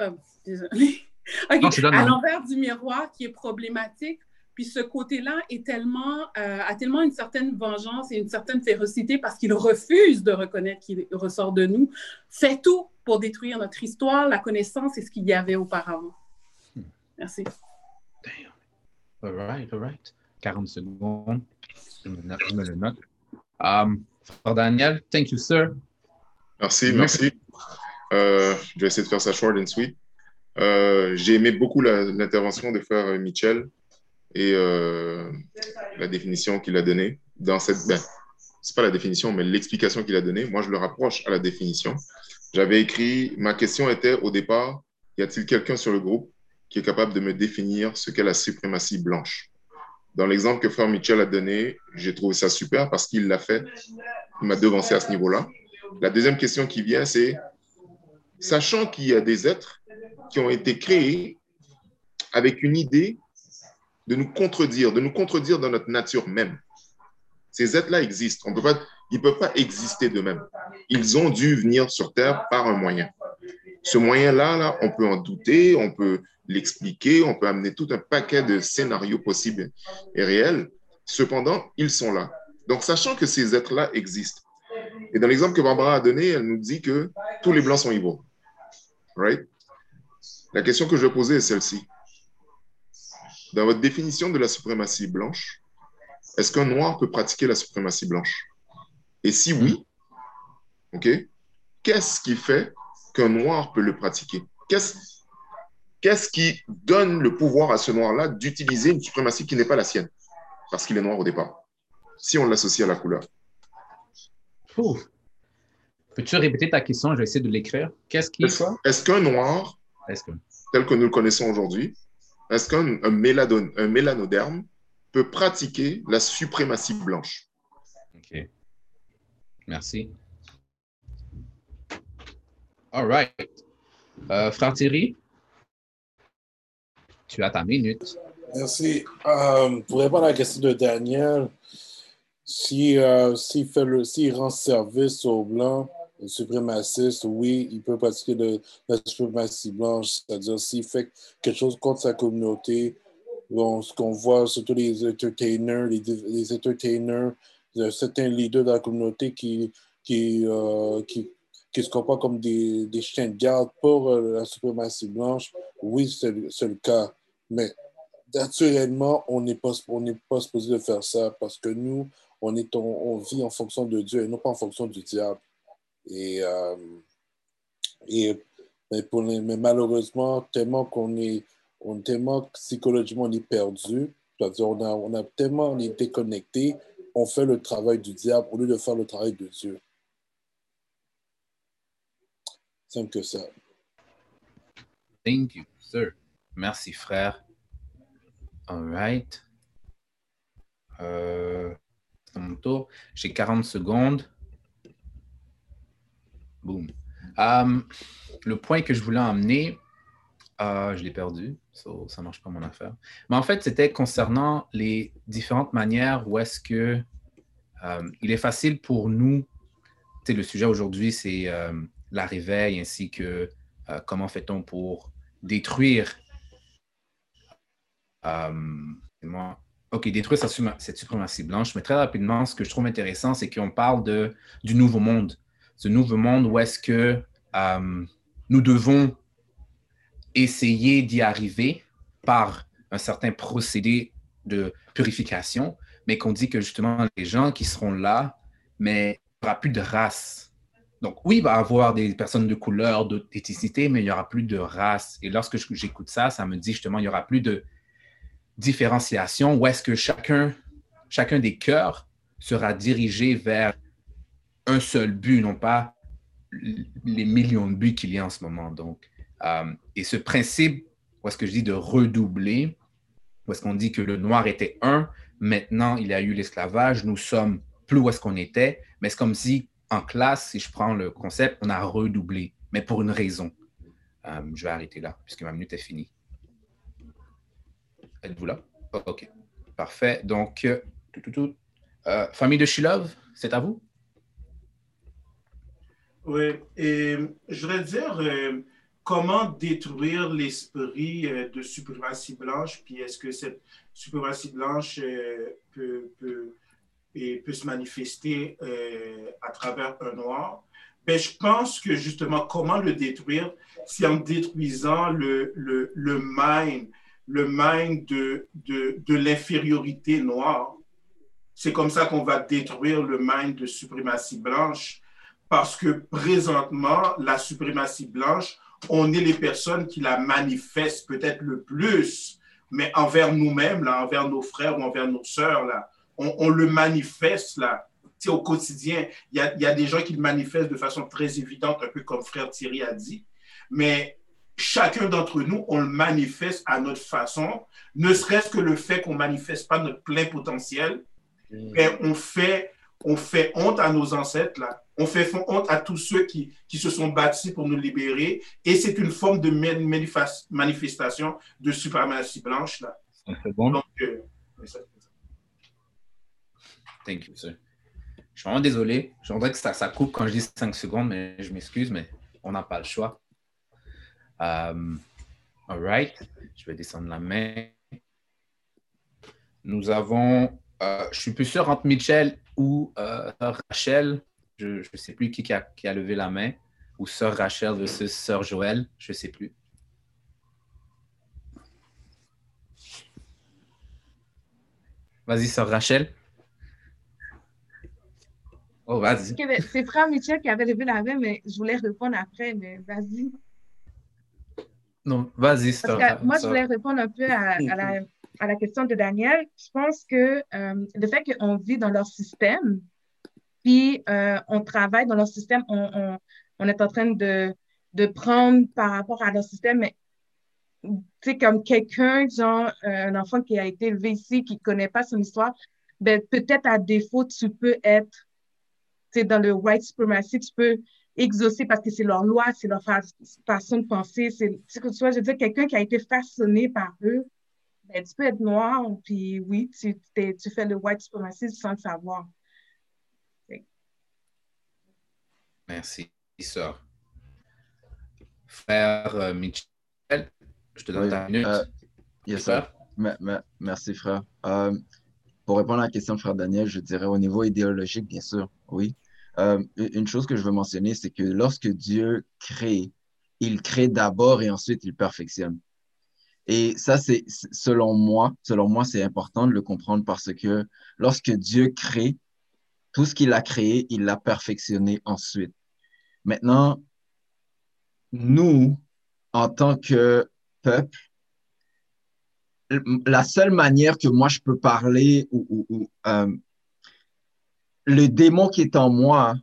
Oh, désolé. à l'envers du miroir qui est problématique puis ce côté-là est tellement, euh, a tellement une certaine vengeance et une certaine férocité parce qu'il refuse de reconnaître qu'il ressort de nous, fait tout pour détruire notre histoire, la connaissance et ce qu'il y avait auparavant. Merci. Damn. All right, all right. 40 secondes. Je me, le note. Um, Daniel, thank you, sir. Merci, merci. Euh, je vais essayer de faire ça short and sweet. Euh, J'ai aimé beaucoup l'intervention de frère Michel et euh, la définition qu'il a donnée dans cette. Ben, c'est pas la définition, mais l'explication qu'il a donnée. Moi, je le rapproche à la définition. J'avais écrit, ma question était au départ, y a-t-il quelqu'un sur le groupe qui est capable de me définir ce qu'est la suprématie blanche? Dans l'exemple que Frère Mitchell a donné, j'ai trouvé ça super parce qu'il l'a fait. Il m'a devancé à ce niveau-là. La deuxième question qui vient, c'est, sachant qu'il y a des êtres qui ont été créés avec une idée de nous contredire, de nous contredire dans notre nature même. Ces êtres-là existent. On ils ne peuvent pas exister d'eux-mêmes. Ils ont dû venir sur Terre par un moyen. Ce moyen-là, là, on peut en douter, on peut l'expliquer, on peut amener tout un paquet de scénarios possibles et réels. Cependant, ils sont là. Donc, sachant que ces êtres-là existent, et dans l'exemple que Barbara a donné, elle nous dit que tous les blancs sont evil. Right? La question que je vais poser est celle-ci. Dans votre définition de la suprématie blanche, est-ce qu'un noir peut pratiquer la suprématie blanche? Et si oui, ok, qu'est-ce qui fait qu'un noir peut le pratiquer? Qui donne le pouvoir à ce noir-là d'utiliser une suprématie qui n'est pas la sienne? Parce qu'il est noir au départ. Si on l'associe à la couleur. Peux-tu répéter ta question? Je vais essayer de l'écrire. Qu'est-ce qui. Est-ce qu'un noir, tel que nous le connaissons aujourd'hui, est-ce qu'un un mélanoderme peut pratiquer la suprématie blanche? OK. Merci. All right. Euh, frère Thierry, tu as ta minute. Merci. Euh, pour répondre à la question de Daniel, si, euh, s'il, le, s'il rend service aux Blancs, suprémaciste, oui, il peut pratiquer de, la suprématie blanche, c'est-à-dire s'il fait quelque chose contre sa communauté, bon, ce qu'on voit, surtout les entertainers, les, les entertainers, certains leaders de la communauté qui, qui, euh, qui, qui, se comportent comme des, des chiens de garde pour la suprématie blanche, oui, c'est, le cas. Mais naturellement, on n'est pas, pas supposé de faire ça parce que nous, on, est, on vit en fonction de Dieu et non pas en fonction du diable. Et, euh, et mais, pour mais malheureusement, tellement qu'on est, on, tellement psychologiquement est perdu, c'est-à-dire on a, on a tellement on est déconnecté, on fait le travail du diable au lieu de faire le travail de Dieu. Simple que ça. Thank you, sir. Merci, frère. All right. Euh, c'est mon tour. J'ai 40 secondes. Boom. Um, le point que je voulais emmener, uh, je l'ai perdu, ça ne marche pas mon affaire. Mais en fait, c'était concernant les différentes manières où est-ce que um, il est facile pour nous, le sujet aujourd'hui, c'est la réveil ainsi que comment fait-on pour détruire OK, détruire cette suprématie blanche. Mais très rapidement, ce que je trouve intéressant, c'est qu'on parle de, du nouveau monde ce nouveau monde où est-ce que euh, nous devons essayer d'y arriver par un certain procédé de purification, mais qu'on dit que justement les gens qui seront là, mais il n'y aura plus de race. Donc oui, il va y avoir des personnes de couleur, d'éthicité, mais il n'y aura plus de race. Et lorsque j'écoute ça, ça me dit justement, il n'y aura plus de différenciation où est-ce que chacun, chacun des cœurs sera dirigé vers un seul but, non pas les millions de buts qu'il y a en ce moment. Donc, euh, et ce principe, où est-ce que je dis de redoubler, où est-ce qu'on dit que le noir était un, maintenant il y a eu l'esclavage, nous sommes plus où est-ce qu'on était, mais c'est comme si en classe, si je prends le concept, on a redoublé, mais pour une raison. Euh, je vais arrêter là, puisque ma minute est finie. Êtes-vous là? OK. Parfait. Donc, euh, euh, famille de Shilov, c'est à vous? Oui, et je voudrais dire comment détruire l'esprit de suprématie blanche, puis est-ce que cette suprématie blanche peut, se manifester à travers un noir? Ben, je pense que justement, comment le détruire, c'est en détruisant le, le, le mind, le mind de, de, de l'infériorité noire. C'est comme ça qu'on va détruire le mind de suprématie blanche, parce que présentement, la suprématie blanche, on est les personnes qui la manifestent peut-être le plus, mais envers nous-mêmes, là, envers nos frères ou envers nos sœurs, là, on, on le manifeste là au quotidien, il y, a, il y, a, des gens qui le manifestent de façon très évidente, un peu comme frère Thierry a dit, mais chacun d'entre nous, on le manifeste à notre façon, ne serait-ce que le fait qu'on ne manifeste pas notre plein potentiel, mmh. mais on fait, on fait honte à nos ancêtres, là. On fait honte à tous ceux qui, qui se sont bâtis pour nous libérer. Et c'est une forme de manifestation de suprématie blanche. Là. C'est bon. Donc, euh, Thank you, sir. Je suis vraiment désolé. Je voudrais que ça, ça coupe quand je dis 5 secondes, mais je m'excuse, mais on n'a pas le choix. Um, all right. Je vais descendre la main. Nous avons, euh, je suis plus sûr entre Michel ou euh, Rachel. Je ne sais plus qui, qui, a, qui, a, levé la main. Ou sœur Rachel versus sœur Joël. Je ne sais plus. Vas-y, sœur Rachel. Oh, vas-y. C'est frère Michel qui avait levé la main, mais je voulais répondre après, mais vas-y. Non, vas-y. Moi, je voulais répondre un peu à, la, à la, question de Daniel. Je pense que euh, le fait qu'on vit dans leur système, puis euh, on travaille dans leur système, on, on, on, est en train de, de prendre par rapport à leur système, mais tu sais, comme quelqu'un, genre euh, un enfant qui a été élevé ici, qui ne connaît pas son histoire, ben, peut-être à défaut, tu peux être dans le white supremacy, tu peux exaucer parce que c'est leur loi, c'est leur façon de penser. C'est, tu vois, je veux dire, quelqu'un qui a été façonné par eux, ben, tu peux être noir, puis oui, tu, tu fais le white supremacy sans le savoir. Merci, sœur. Frère euh, Michel, je te donne ta minute. Euh, yes, merci, frère. Euh, pour répondre à la question de frère Daniel, je dirais au niveau idéologique, bien sûr, oui. Euh, une chose que je veux mentionner, c'est que lorsque Dieu crée, il crée d'abord et ensuite il perfectionne. Et ça, c'est selon moi, selon moi, c'est important de le comprendre parce que lorsque Dieu crée, tout ce qu'il a créé, il l'a perfectionné ensuite. Maintenant, nous, en tant que peuple, la seule manière que moi je peux parler ou, euh, le démon qui est en moi,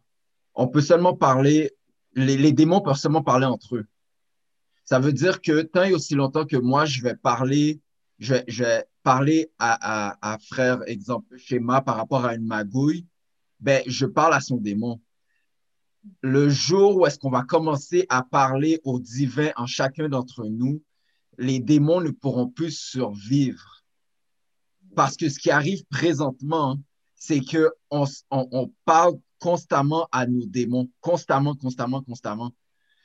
on peut seulement parler, les, démons peuvent seulement parler entre eux. Ça veut dire que tant et aussi longtemps que moi, je vais parler, je, vais parler à, frère, exemple, schéma par rapport à une magouille, ben, je parle à son démon. Le jour où est-ce qu'on va commencer à parler au divin en chacun d'entre nous, les démons ne pourront plus survivre. Parce que ce qui arrive présentement, c'est que on, on, parle constamment à nos démons, constamment, constamment, constamment.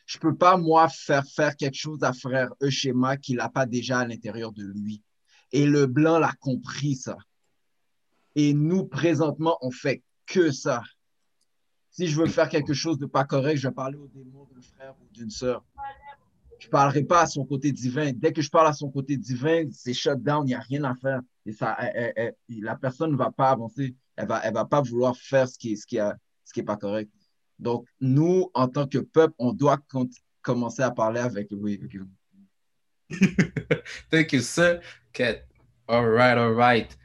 Je peux pas, moi, faire faire quelque chose à frère Euschema qu'il n'a pas déjà à l'intérieur de lui. Et le blanc l'a compris, ça. Et nous, présentement, on fait que ça. Si je veux faire quelque chose de pas correct, je vais parler au démon d'un frère ou d'une sœur. Je ne parlerai pas à son côté divin. Dès que je parle à son côté divin, c'est shut down, il n'y a rien à faire. Et ça, la personne ne va pas avancer elle va, elle va pas vouloir faire ce qui, est, ce, qui a, ce qui est pas correct. Donc, nous, en tant que peuple, on doit commencer à parler avec lui. Thank you, sir. Okay. All right, all right.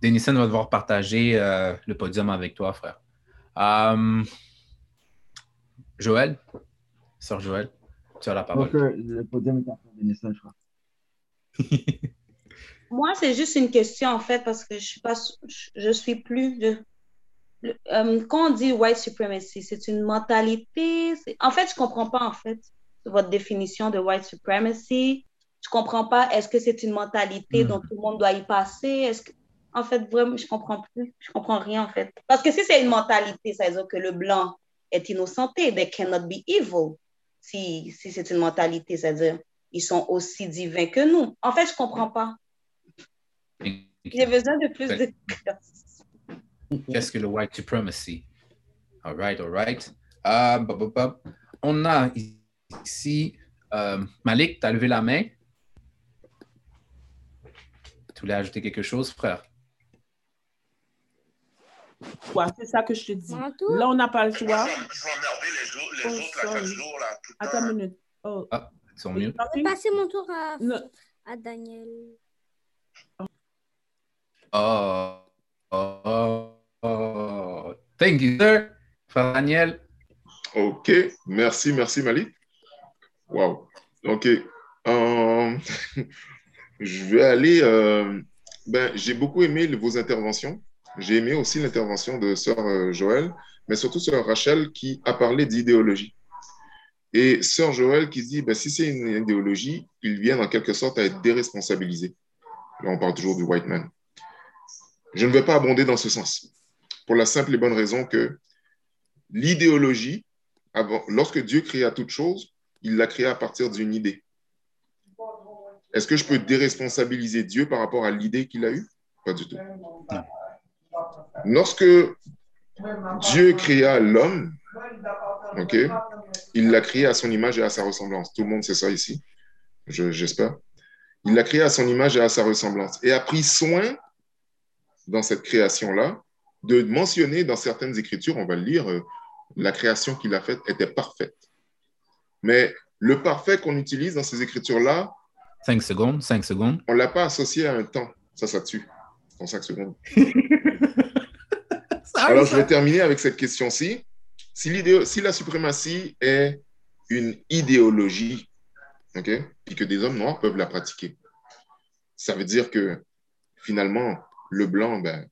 Denison va devoir partager euh, le podium avec toi, frère. Um, Joël, Sœur Joël, tu as la parole. Le podium est à Vanessa, je crois. Moi, c'est juste une question, en fait, parce que je suis pas, je suis plus le- euh, quand on dit white supremacy, c'est une mentalité. c'est- En fait, je comprends pas, en fait, votre définition de white supremacy. Je comprends pas, est-ce que c'est une mentalité Hmm. dont tout le monde doit y passer? Est-ce que, en fait, vraiment, je comprends plus. Je comprends rien, en fait. Parce que si c'est une mentalité, ça veut dire que le blanc est innocenté. They cannot be evil. Si, si c'est une mentalité, c'est-à-dire ils sont aussi divins que nous. En fait, je comprends pas. J'ai besoin de plus de Qu'est-ce que le white supremacy? All right, all right. Euh, bop, bop, bop. On a ici euh, Malik, tu as levé la main. Tu voulais ajouter quelque chose, frère? Ouais, c'est ça que je te dis. Là, on n'a pas le choix. Ils vont emmerder les autres, les Oh, autres là, chaque sorry. jour, là, tout le Attends une minute. Oh. Ah, ils sont mieux. Je vais passer mon tour à Daniel. Oh, oh, oh. Thank you, sir. Daniel. OK. Merci, merci, Malik. Wow. OK. Euh, je vais aller. euh, ben, j'ai beaucoup aimé vos interventions. J'ai aimé aussi l'intervention de Sœur euh, Joël, mais surtout Sœur Rachel qui a parlé d'idéologie. Et Sœur Joël qui dit ben, si c'est une idéologie, ils viennent en quelque sorte à être déresponsabilisés. Là, on parle toujours du white man. Je ne vais pas abonder dans ce sens, pour la simple et bonne raison que l'idéologie, lorsque Dieu créa toute chose, il l'a créée à partir d'une idée. Est-ce que je peux déresponsabiliser Dieu par rapport à l'idée qu'il a eue? Pas du tout. Lorsque Dieu créa l'homme, il l'a créé à son image et à sa ressemblance. Tout le monde sait ça ici, je- j'espère. Il l'a créé à son image et à sa ressemblance et a pris soin dans cette création-là de mentionner dans certaines écritures, on va le lire, euh, la création qu'il a faite était parfaite. Mais le parfait qu'on utilise dans ces écritures-là, 5 secondes, 5 secondes. on ne l'a pas associé à un temps. Ça, ça tue. En 5 secondes. Alors, je vais terminer avec cette question-ci. Si, si la suprématie est une idéologie, OK, et que des hommes noirs peuvent la pratiquer, ça veut dire que finalement, le blanc, ben,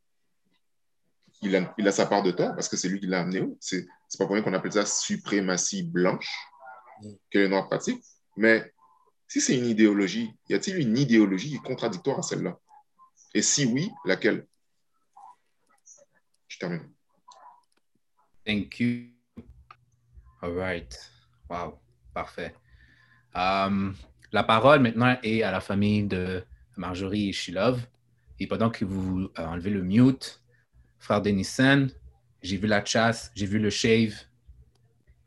il, a, il a sa part de tort parce que c'est lui qui l'a amené où? C'est pas pour rien qu'on appelle ça suprématie blanche que les noirs pratiquent. Mais si c'est une idéologie, y a-t-il une idéologie contradictoire à celle-là? Et si oui, laquelle? Je termine. Thank you. All right. Wow. Parfait. Um, la parole maintenant est à la famille de Marjorie Shilov. Et pendant que vous enlevez le mute, frère Denison, j'ai vu la chasse, j'ai vu le shave.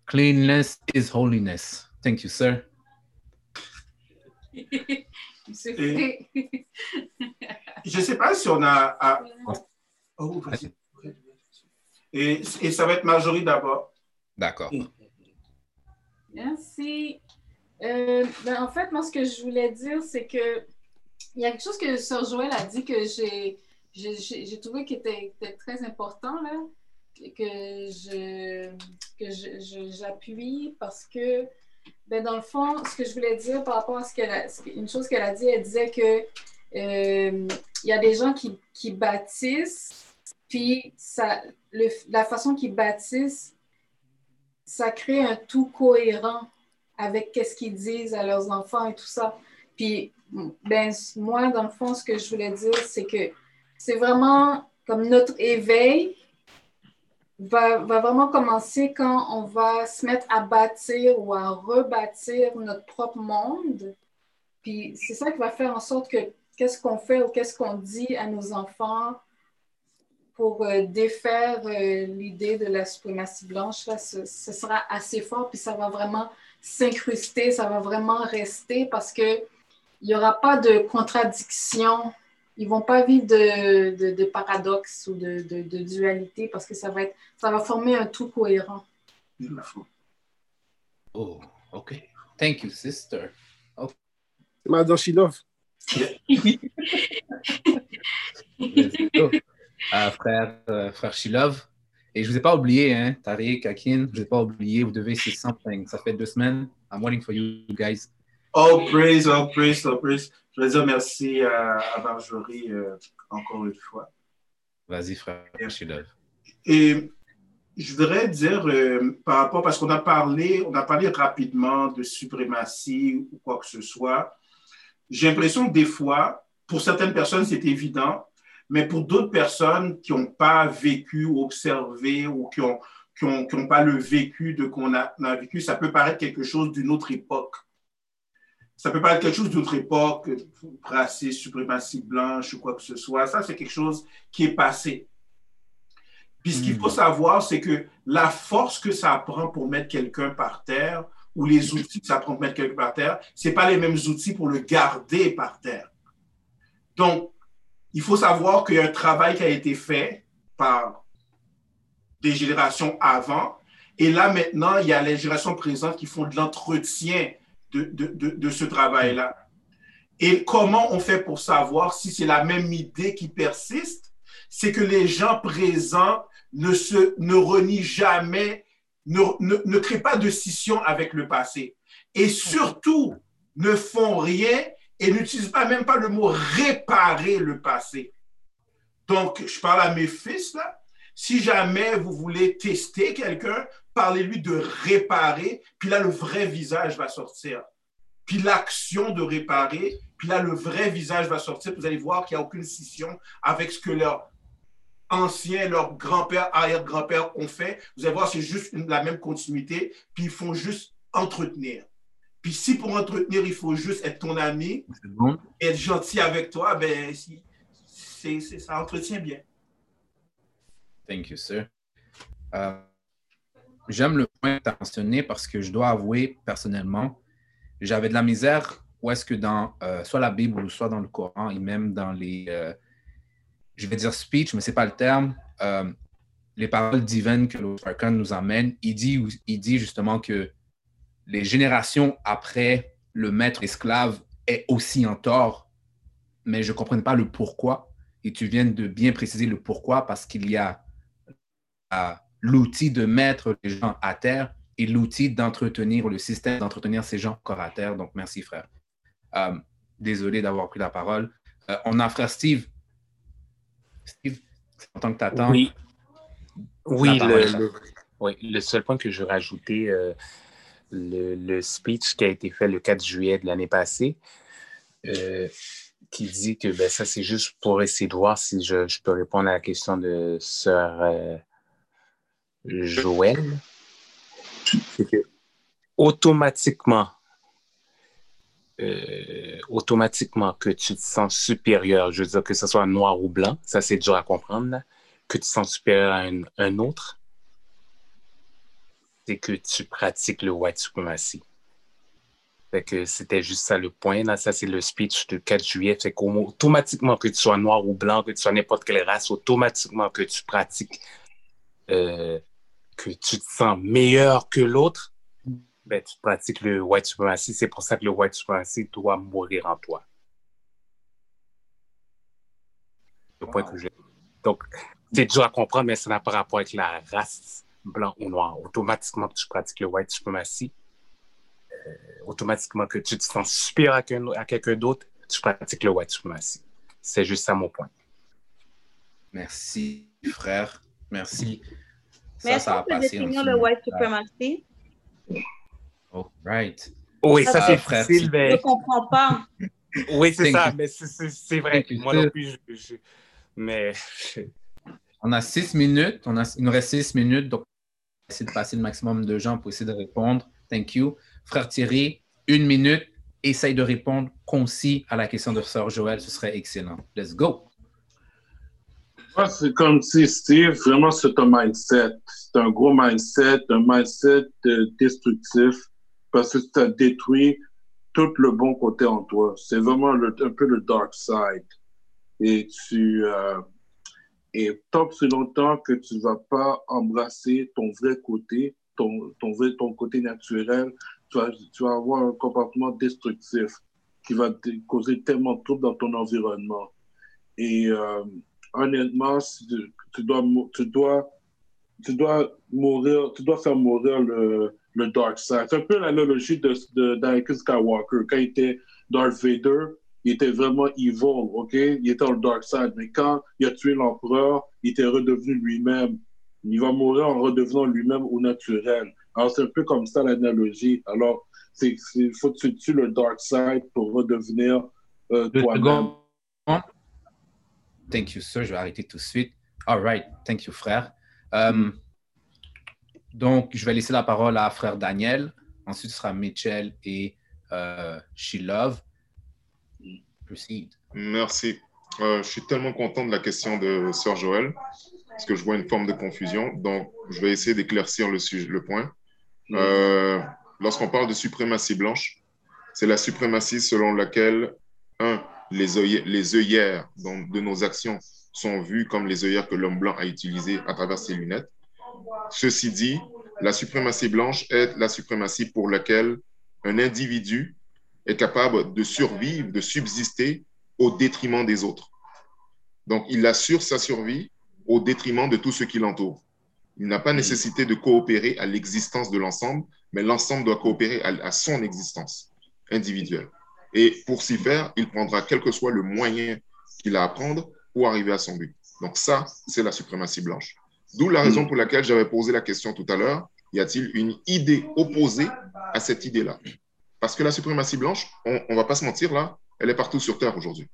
Cleanliness is holiness. Thank you, sir. Et-. Je ne sais pas si on a. Oh, vas-y. et, et ça va être Marjorie d'abord. D'accord. Merci. Euh, ben, en fait, moi, ce que je voulais dire, c'est que il y a quelque chose que Sœur Joël a dit que j'ai j'ai- trouvé qui était, très important, là, que je que j'appuie parce que, ben, dans le fond, ce que je voulais dire par rapport à ce qu'elle a, ce une chose qu'elle a dit, elle disait que euh, il y a des gens qui, qui bâtissent, puis ça, le, la façon qu'ils bâtissent, ça crée un tout cohérent avec qu'est-ce qu'ils disent à leurs enfants et tout ça. Puis, ben, moi, dans le fond, ce que je voulais dire, c'est que c'est vraiment comme notre éveil va, va vraiment commencer quand on va se mettre à bâtir ou à rebâtir notre propre monde. Puis c'est ça qui va faire en sorte que qu'est-ce qu'on fait ou qu'est-ce qu'on dit à nos enfants pour euh, défaire euh, l'idée de la suprématie blanche, là, ce, ce sera assez fort, puis ça va vraiment s'incruster, ça va vraiment rester parce que il n'y aura pas de contradiction. Ils ne vont pas vivre de, de, de paradoxe ou de, de, de dualité parce que ça va, être, ça va former un tout cohérent. Oh, OK. Thank you, sister. Oh, Madame Shilov. Euh, frère, euh, frère Shilov, Et je ne vous ai pas oublié, hein, Tariq, Akin, je ne vous ai pas oublié, vous devez say something. Ça fait deux semaines. I'm waiting for you guys. All praise, all praise, all praise. Je veux dire merci à, à Marjorie euh, encore une fois. Vas-y, frère, je love. Et je voudrais dire euh, par rapport, parce qu'on a parlé, on a parlé rapidement de suprématie ou quoi que ce soit. J'ai l'impression que des fois, pour certaines personnes, c'est évident, mais pour d'autres personnes qui n'ont pas vécu ou observé ou qui n'ont qui ont, qui ont pas le vécu de qu'on a, a vécu, ça peut paraître quelque chose d'une autre époque. Ça peut paraître quelque chose d'une autre époque, raciste, suprématie blanche ou quoi que ce soit. Ça, c'est quelque chose qui est passé. Puis ce qu'il faut savoir, c'est que la force que ça prend pour mettre quelqu'un par terre ou les outils que ça prend pour mettre quelqu'un par terre, ce pas les mêmes outils pour le garder par terre. Donc, il faut savoir qu'il y a un travail qui a été fait par des générations avant. Et là, maintenant, il y a les générations présentes qui font de l'entretien de, de, de, ce travail-là. Et comment on fait pour savoir si c'est la même idée qui persiste? C'est que les gens présents ne, se, ne renient jamais, ne, ne, ne créent pas de scission avec le passé. Et surtout, ne font rien et n'utilisent pas même pas le mot réparer le passé. Donc, je parle à mes fils là. Si jamais vous voulez tester quelqu'un, parlez-lui de réparer, puis là, le vrai visage va sortir. Puis l'action de réparer, puis là, le vrai visage va sortir. Vous allez voir qu'il n'y a aucune scission avec ce que leur anciens, leurs grands-pères, arrière-grands-pères ont fait. Vous allez voir, c'est juste une, la même continuité, puis ils font juste entretenir. Puis si pour entretenir, il faut juste être ton ami, bon. être gentil avec toi, ben, c'est, ça entretient bien. Thank you, sir. Euh, j'aime le point mentionné parce que je dois avouer personnellement, j'avais de la misère où est-ce que dans euh, soit la Bible ou soit dans le Coran et même dans les, euh, je vais dire speech, mais ce n'est pas le terme, euh, les paroles divines que le nous amène, il dit, il dit justement que les générations après le maître esclave est aussi en tort, mais je ne comprends pas le pourquoi. Et tu viens de bien préciser le pourquoi parce qu'il y a l'outil de mettre les gens à terre et l'outil d'entretenir, le système d'entretenir ces gens encore à terre. Donc, merci, frère. Euh, désolé d'avoir pris la parole. Euh, on a frère Steve. Steve, c'est en tant que tu attends. Oui, oui le, le, oui, le seul point que je rajoutais, euh, le, le, speech qui a été fait le 4 juillet de l'année passée, euh, qui dit que ben, ça, c'est juste pour essayer de voir si je, je, peux répondre à la question de sœur Joël? C'est que automatiquement, euh, automatiquement que tu te sens supérieur, je veux dire que ce soit noir ou blanc, ça c'est dur à comprendre, là, que tu te sens supérieur à un, un autre, c'est que tu pratiques le white supremacy. Fait que c'était juste ça le point. Là, ça, c'est le speech du 4 juillet. Fait qu'automatiquement, que tu sois noir ou blanc, que tu sois n'importe quelle race, automatiquement que tu pratiques, euh, que tu te sens meilleur que l'autre, ben, tu pratiques le white supremacy. C'est pour ça que le white supremacy doit mourir en toi. Le point que je... Donc, c'est dur à comprendre, mais ça n'a pas rapport avec la race blanc ou noir. Automatiquement que tu pratiques le white supremacy, euh, automatiquement que tu te sens supérieur à, à quelqu'un d'autre, tu pratiques le white supremacy. C'est juste ça mon point. Merci, frère. Merci. Mais est-ce qu'on peut définir le white supremacy? Oh, right. Oui, ça, ça c'est facile, mais... Je ne comprends pas. oui, c'est ça, mais c'est vrai. Moi non plus, je, je... mais... On a six minutes. On a, il nous reste six minutes, donc on va essayer de passer le maximum de gens pour essayer de répondre. Thank you. Frère Thierry, une minute. Essaye de répondre concis à la question de Sœur Joël. Ce serait excellent. Let's go. Moi, c'est comme si Steve, vraiment, c'est un mindset. C'est un gros mindset, un mindset destructif parce que ça détruit tout le bon côté en toi. C'est vraiment un peu le dark side. Et tu, euh, et tant que longtemps que tu ne vas pas embrasser ton vrai côté, ton, ton, vrai, ton côté naturel, tu vas, tu vas avoir un comportement destructif qui va causer tellement de troubles dans ton environnement. Et euh, honnêtement, tu dois, tu dois tu dois mourir, tu dois faire mourir le, le Dark Side. C'est un peu l'analogie de, d'Anakin Skywalker. Quand il était Darth Vader, il était vraiment evil, OK? Il était dans le Dark Side. Mais quand il a tué l'empereur, il était redevenu lui-même. Il va mourir en redevenant lui-même au naturel. Alors, c'est un peu comme ça l'analogie. Alors, il faut que tu tues le Dark Side pour redevenir euh, toi-même. Thank you, sir. Je vais arrêter tout de suite. All right. Thank you, frère. Euh, donc, je vais laisser la parole à frère Daniel. Ensuite, ce sera Mitchell et euh, Shilov. Proceed. Merci. Euh, je suis tellement content de la question de Sœur Joël, parce que je vois une forme de confusion. Donc, je vais essayer d'éclaircir le, le point. Euh, lorsqu'on parle de suprématie blanche, c'est la suprématie selon laquelle, un, les, œillères de nos actions sont vues comme les œillères que l'homme blanc a utilisées à travers ses lunettes. Ceci dit, la suprématie blanche est la suprématie pour laquelle un individu est capable de survivre, de subsister au détriment des autres. Donc, il assure sa survie au détriment de tout ce qui l'entoure. Il n'a pas nécessité de coopérer à l'existence de l'ensemble, mais l'ensemble doit coopérer à, son existence individuelle. Et pour s'y faire, il prendra quel que soit le moyen qu'il a à prendre pour arriver à son but. Donc ça, c'est la suprématie blanche. D'où la raison pour laquelle j'avais posé la question tout à l'heure, y a-t-il une idée opposée à cette idée-là? Parce que la suprématie blanche, on ne va pas se mentir là, elle est partout sur Terre aujourd'hui.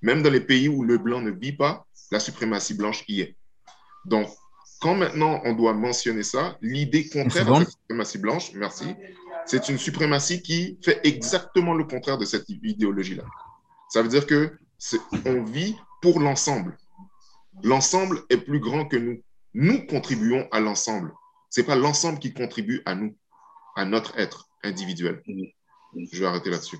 Même dans les pays où le blanc ne vit pas, la suprématie blanche y est. Donc, quand maintenant on doit mentionner ça, l'idée contraire à la suprématie blanche, merci, c'est une suprématie qui fait exactement le contraire de cette idéologie-là. Ça veut dire que on vit pour l'ensemble. L'ensemble est plus grand que nous. Nous contribuons à l'ensemble. Ce n'est pas l'ensemble qui contribue à nous, à notre être individuel. Je vais arrêter là-dessus.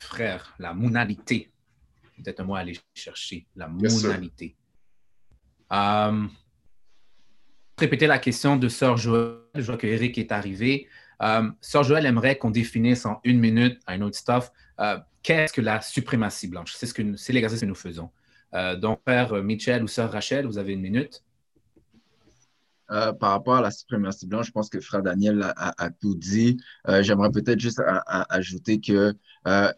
Frère, la monalité. Peut-être un mot à aller chercher. La monalité. Euh, répéter la question de Sœur Joël. Je vois que Eric est arrivé. Euh, Sœur Joël aimerait qu'on définisse en une minute un autre stuff euh, qu'est-ce que la suprématie blanche? C'est ce c'est l'exercice que nous faisons. Euh, donc, Père Michel ou Sœur Rachel, vous avez une minute? Euh, par rapport à la suprématie blanche, je pense que Frère Daniel a, tout dit. J'aimerais peut-être juste ajouter que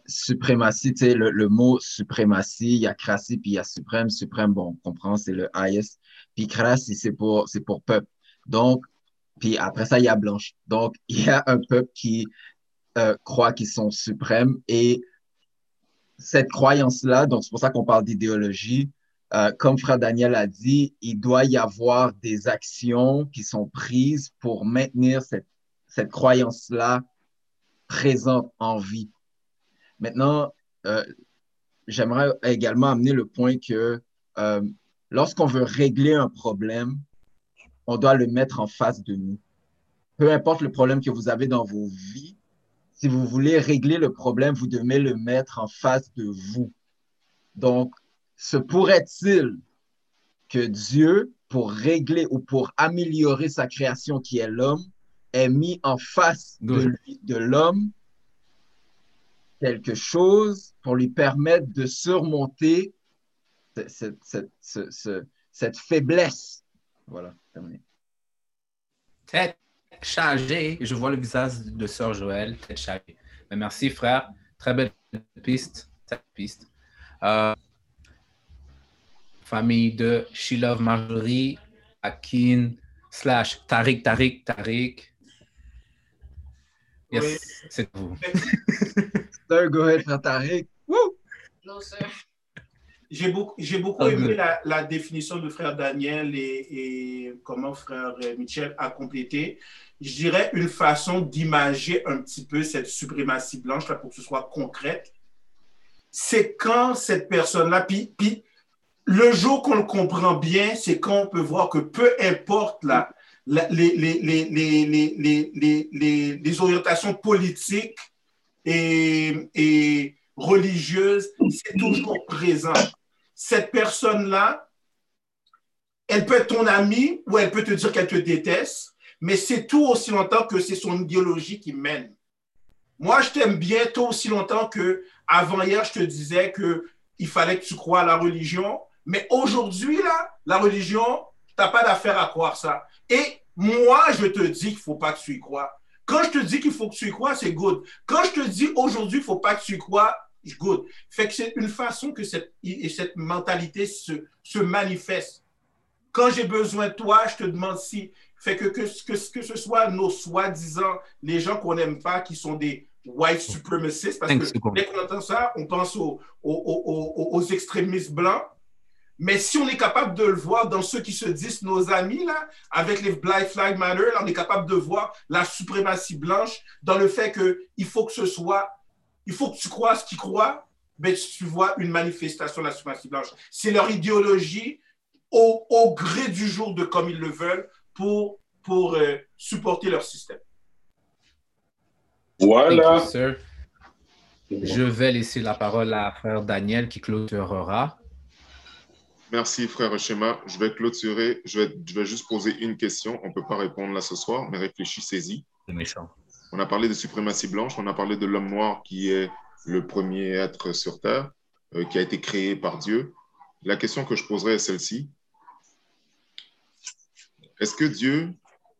suprématie, tu sais, le, mot suprématie, il y a crassi puis il y a suprême. Suprême, bon, on comprend, c'est le highest. Puis crassi, c'est pour, c'est pour peuple. Donc, puis après ça, il y a blanche. Donc, il y a un peuple qui croit qu'ils sont suprêmes et cette croyance-là, donc c'est pour ça qu'on parle d'idéologie, euh, comme Frère Daniel a dit, il doit y avoir des actions qui sont prises pour maintenir cette, cette croyance-là présente en vie. Maintenant, euh, j'aimerais également amener le point que euh, lorsqu'on veut régler un problème, on doit le mettre en face de nous. Peu importe le problème que vous avez dans vos vies, si vous voulez régler le problème, vous devez le mettre en face de vous. Donc, se pourrait-il que Dieu, pour régler ou pour améliorer sa création qui est l'homme, ait mis en face de, de l'homme quelque chose pour lui permettre de surmonter cette, cette faiblesse. Voilà, terminé chargé. Je vois le visage de Sœur Joël, tête chargée. Mais merci, frère. Très belle piste. piste. Euh, famille de Shilov Marjorie, Akin, slash Tariq, Tariq, Tariq. Yes, c'est vous. Sir, go ahead, frère Tariq. Woo! J'ai beaucoup, beaucoup aimé la, la, définition de frère Daniel et, et, comment frère Michel a complété je dirais, une façon d'imager un petit peu cette suprématie blanche là, pour que ce soit concrète. C'est quand cette personne-là, puis, puis le jour qu'on le comprend bien, c'est quand on peut voir que peu importe la, les, les, les, les, orientations politiques et, et religieuses, c'est toujours présent. Cette personne-là, elle peut être ton amie ou elle peut te dire qu'elle te déteste mais c'est tout aussi longtemps que c'est son idéologie qui mène. Moi, je t'aime bien tout aussi longtemps que avant hier, je te disais que il fallait que tu crois à la religion, Mais aujourd'hui, là, la religion, tu n'as pas d'affaire à croire ça. Et moi, je te dis qu'il faut pas que tu y crois. Quand je te dis qu'il faut que tu y crois, c'est good. Quand je te dis aujourd'hui, il faut pas que tu y crois, good. Fait que c'est une façon que cette, et cette mentalité se, se manifeste. Quand j'ai besoin de toi, je te demande si. Fait que que, que, que ce soit nos soi-disant, les gens qu'on n'aime pas, qui sont des white supremacists, parce que dès qu'on entend ça, on pense aux, aux, aux, aux, extrémistes blancs. Mais si on est capable de le voir dans ceux qui se disent nos amis, là, avec les Black Flag Matter, là, on est capable de voir la suprématie blanche dans le fait qu'il faut que ce soit, il faut que tu crois ce qu'ils croient, mais tu vois une manifestation de la suprématie blanche. C'est leur idéologie au, au, gré du jour de comme ils le veulent pour, pour euh, supporter leur système. Voilà. You, Je vais laisser la parole à frère Daniel qui clôturera. Merci, frère Schema. Je vais clôturer. Je vais, je vais juste poser une question. On ne peut pas répondre là ce soir, mais réfléchissez-y. C'est méchant. On a parlé de suprématie blanche. On a parlé de l'homme noir qui est le premier être sur Terre, euh, qui a été créé par Dieu. La question que je poserai est celle-ci. Est-ce que Dieu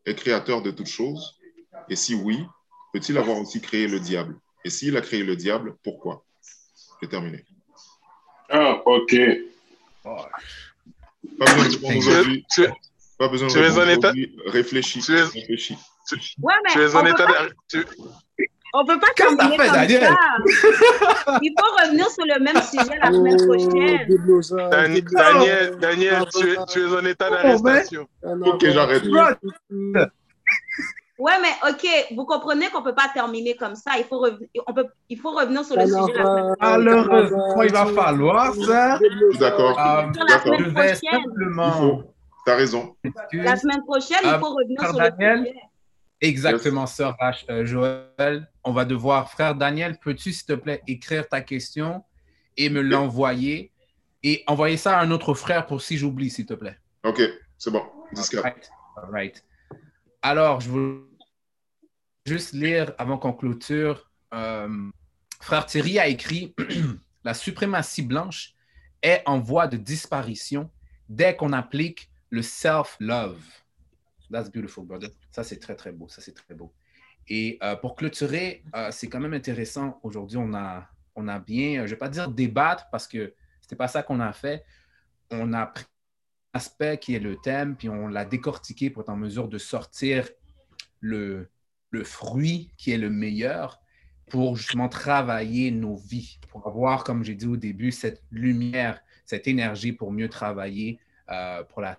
est créateur de toutes choses? Et si oui, peut-il avoir aussi créé le diable? Et s'il a créé le diable, pourquoi? J'ai terminé. Ah, OK. Pas besoin de répondre aujourd'hui. Pas besoin de répondre aujourd'hui. Réfléchis. Tu es... Réfléchis. Ouais, mais tu es en état pas... de... On peut pas terminer comme Daniel? ça. Il faut revenir sur le même sujet la semaine prochaine. Daniel, Daniel, Daniel tu, es, tu es en état d'arrestation. Ok, j'arrête. Ouais, mais OK, vous comprenez qu'on ne peut pas terminer comme ça. Il faut, revenir, on peut, il faut revenir sur le Alors, sujet la semaine Malheureusement, il va falloir ça. D'accord. Euh, Je vais prochaine. simplement. Tu as raison. La semaine prochaine, il Euh, faut revenir sur le sujet. Exactement, sœur Rach- euh, Joël. On va devoir, frère Daniel, peux-tu, s'il te plaît, écrire ta question et me l'envoyer et envoyer ça à un autre frère pour si j'oublie, s'il te plaît? OK, c'est bon. Discret. Right. All right. Alors, je veux juste lire avant qu'on clôture. Euh, Frère Thierry a écrit La suprématie blanche est en voie de disparition dès qu'on applique le self-love. That's beautiful, brother. Ça, c'est très, très beau. Ça, c'est très beau. Et euh, pour clôturer, euh, c'est quand même intéressant. Aujourd'hui, on a, on a bien, je ne vais pas dire débattre parce que ce n'était pas ça qu'on a fait. On a pris aspect qui est le thème, puis on l'a décortiqué pour être en mesure de sortir le, le fruit qui est le meilleur pour justement travailler nos vies, pour avoir, comme j'ai dit au début, cette lumière, cette énergie pour mieux travailler euh, pour la...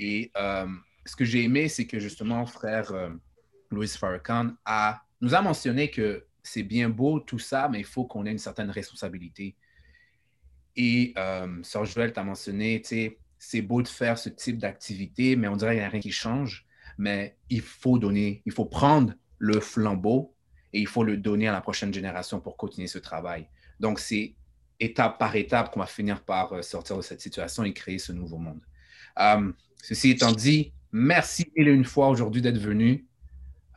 Et euh, ce que j'ai aimé, c'est que justement, frère euh, Louis Farrakhan a, nous a mentionné que c'est bien beau tout ça, mais il faut qu'on ait une certaine responsabilité. Et euh, Sœur Joël t'a mentionné, c'est beau de faire ce type d'activité, mais on dirait qu'il n'y a rien qui change. Mais il faut donner, il faut prendre le flambeau et il faut le donner à la prochaine génération pour continuer ce travail. Donc, c'est étape par étape qu'on va finir par euh, sortir de cette situation et créer ce nouveau monde. Euh, ceci étant dit, merci une fois aujourd'hui d'être venu.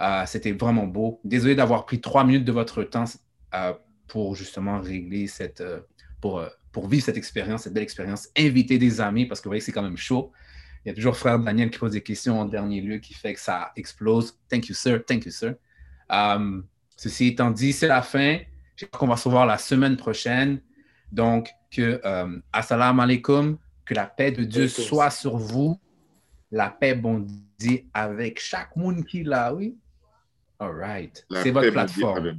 Euh, C'était vraiment beau. Désolé d'avoir pris trois minutes de votre temps euh, pour justement régler cette, pour, pour vivre cette expérience, cette belle expérience. Inviter des amis parce que vous voyez, c'est quand même chaud. Il y a toujours frère Daniel qui pose des questions en dernier lieu qui fait que ça explose. Thank you, sir. Thank you, sir. Um, ceci étant dit, c'est la fin. J'espère qu'on va se voir la semaine prochaine. Donc, que euh, assalamu alaikum, que la paix de Dieu soit sur vous. La paix bondit avec chaque monde qui l'a, oui. All right. C'est votre plateforme.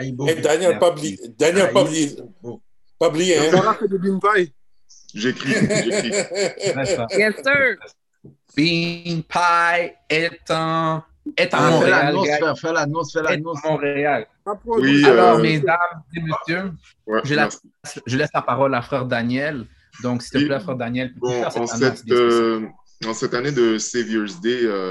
Et Daniel, pas oublier. Daniel, pas oublier. Pas oublier, hein. J'écris, j'écris. Yes, sir. Bean Pie est en, est à Ah, fais Montréal. l'annonce, fais- fais l'annonce, fais. Montréal. Oui, Alors, euh, mesdames et messieurs, Ouais, je laisse la parole à frère Daniel. Donc, s'il te plaît, frère Daniel, Bon, faire cette en cette, euh, en cette année de Savior's Day, euh,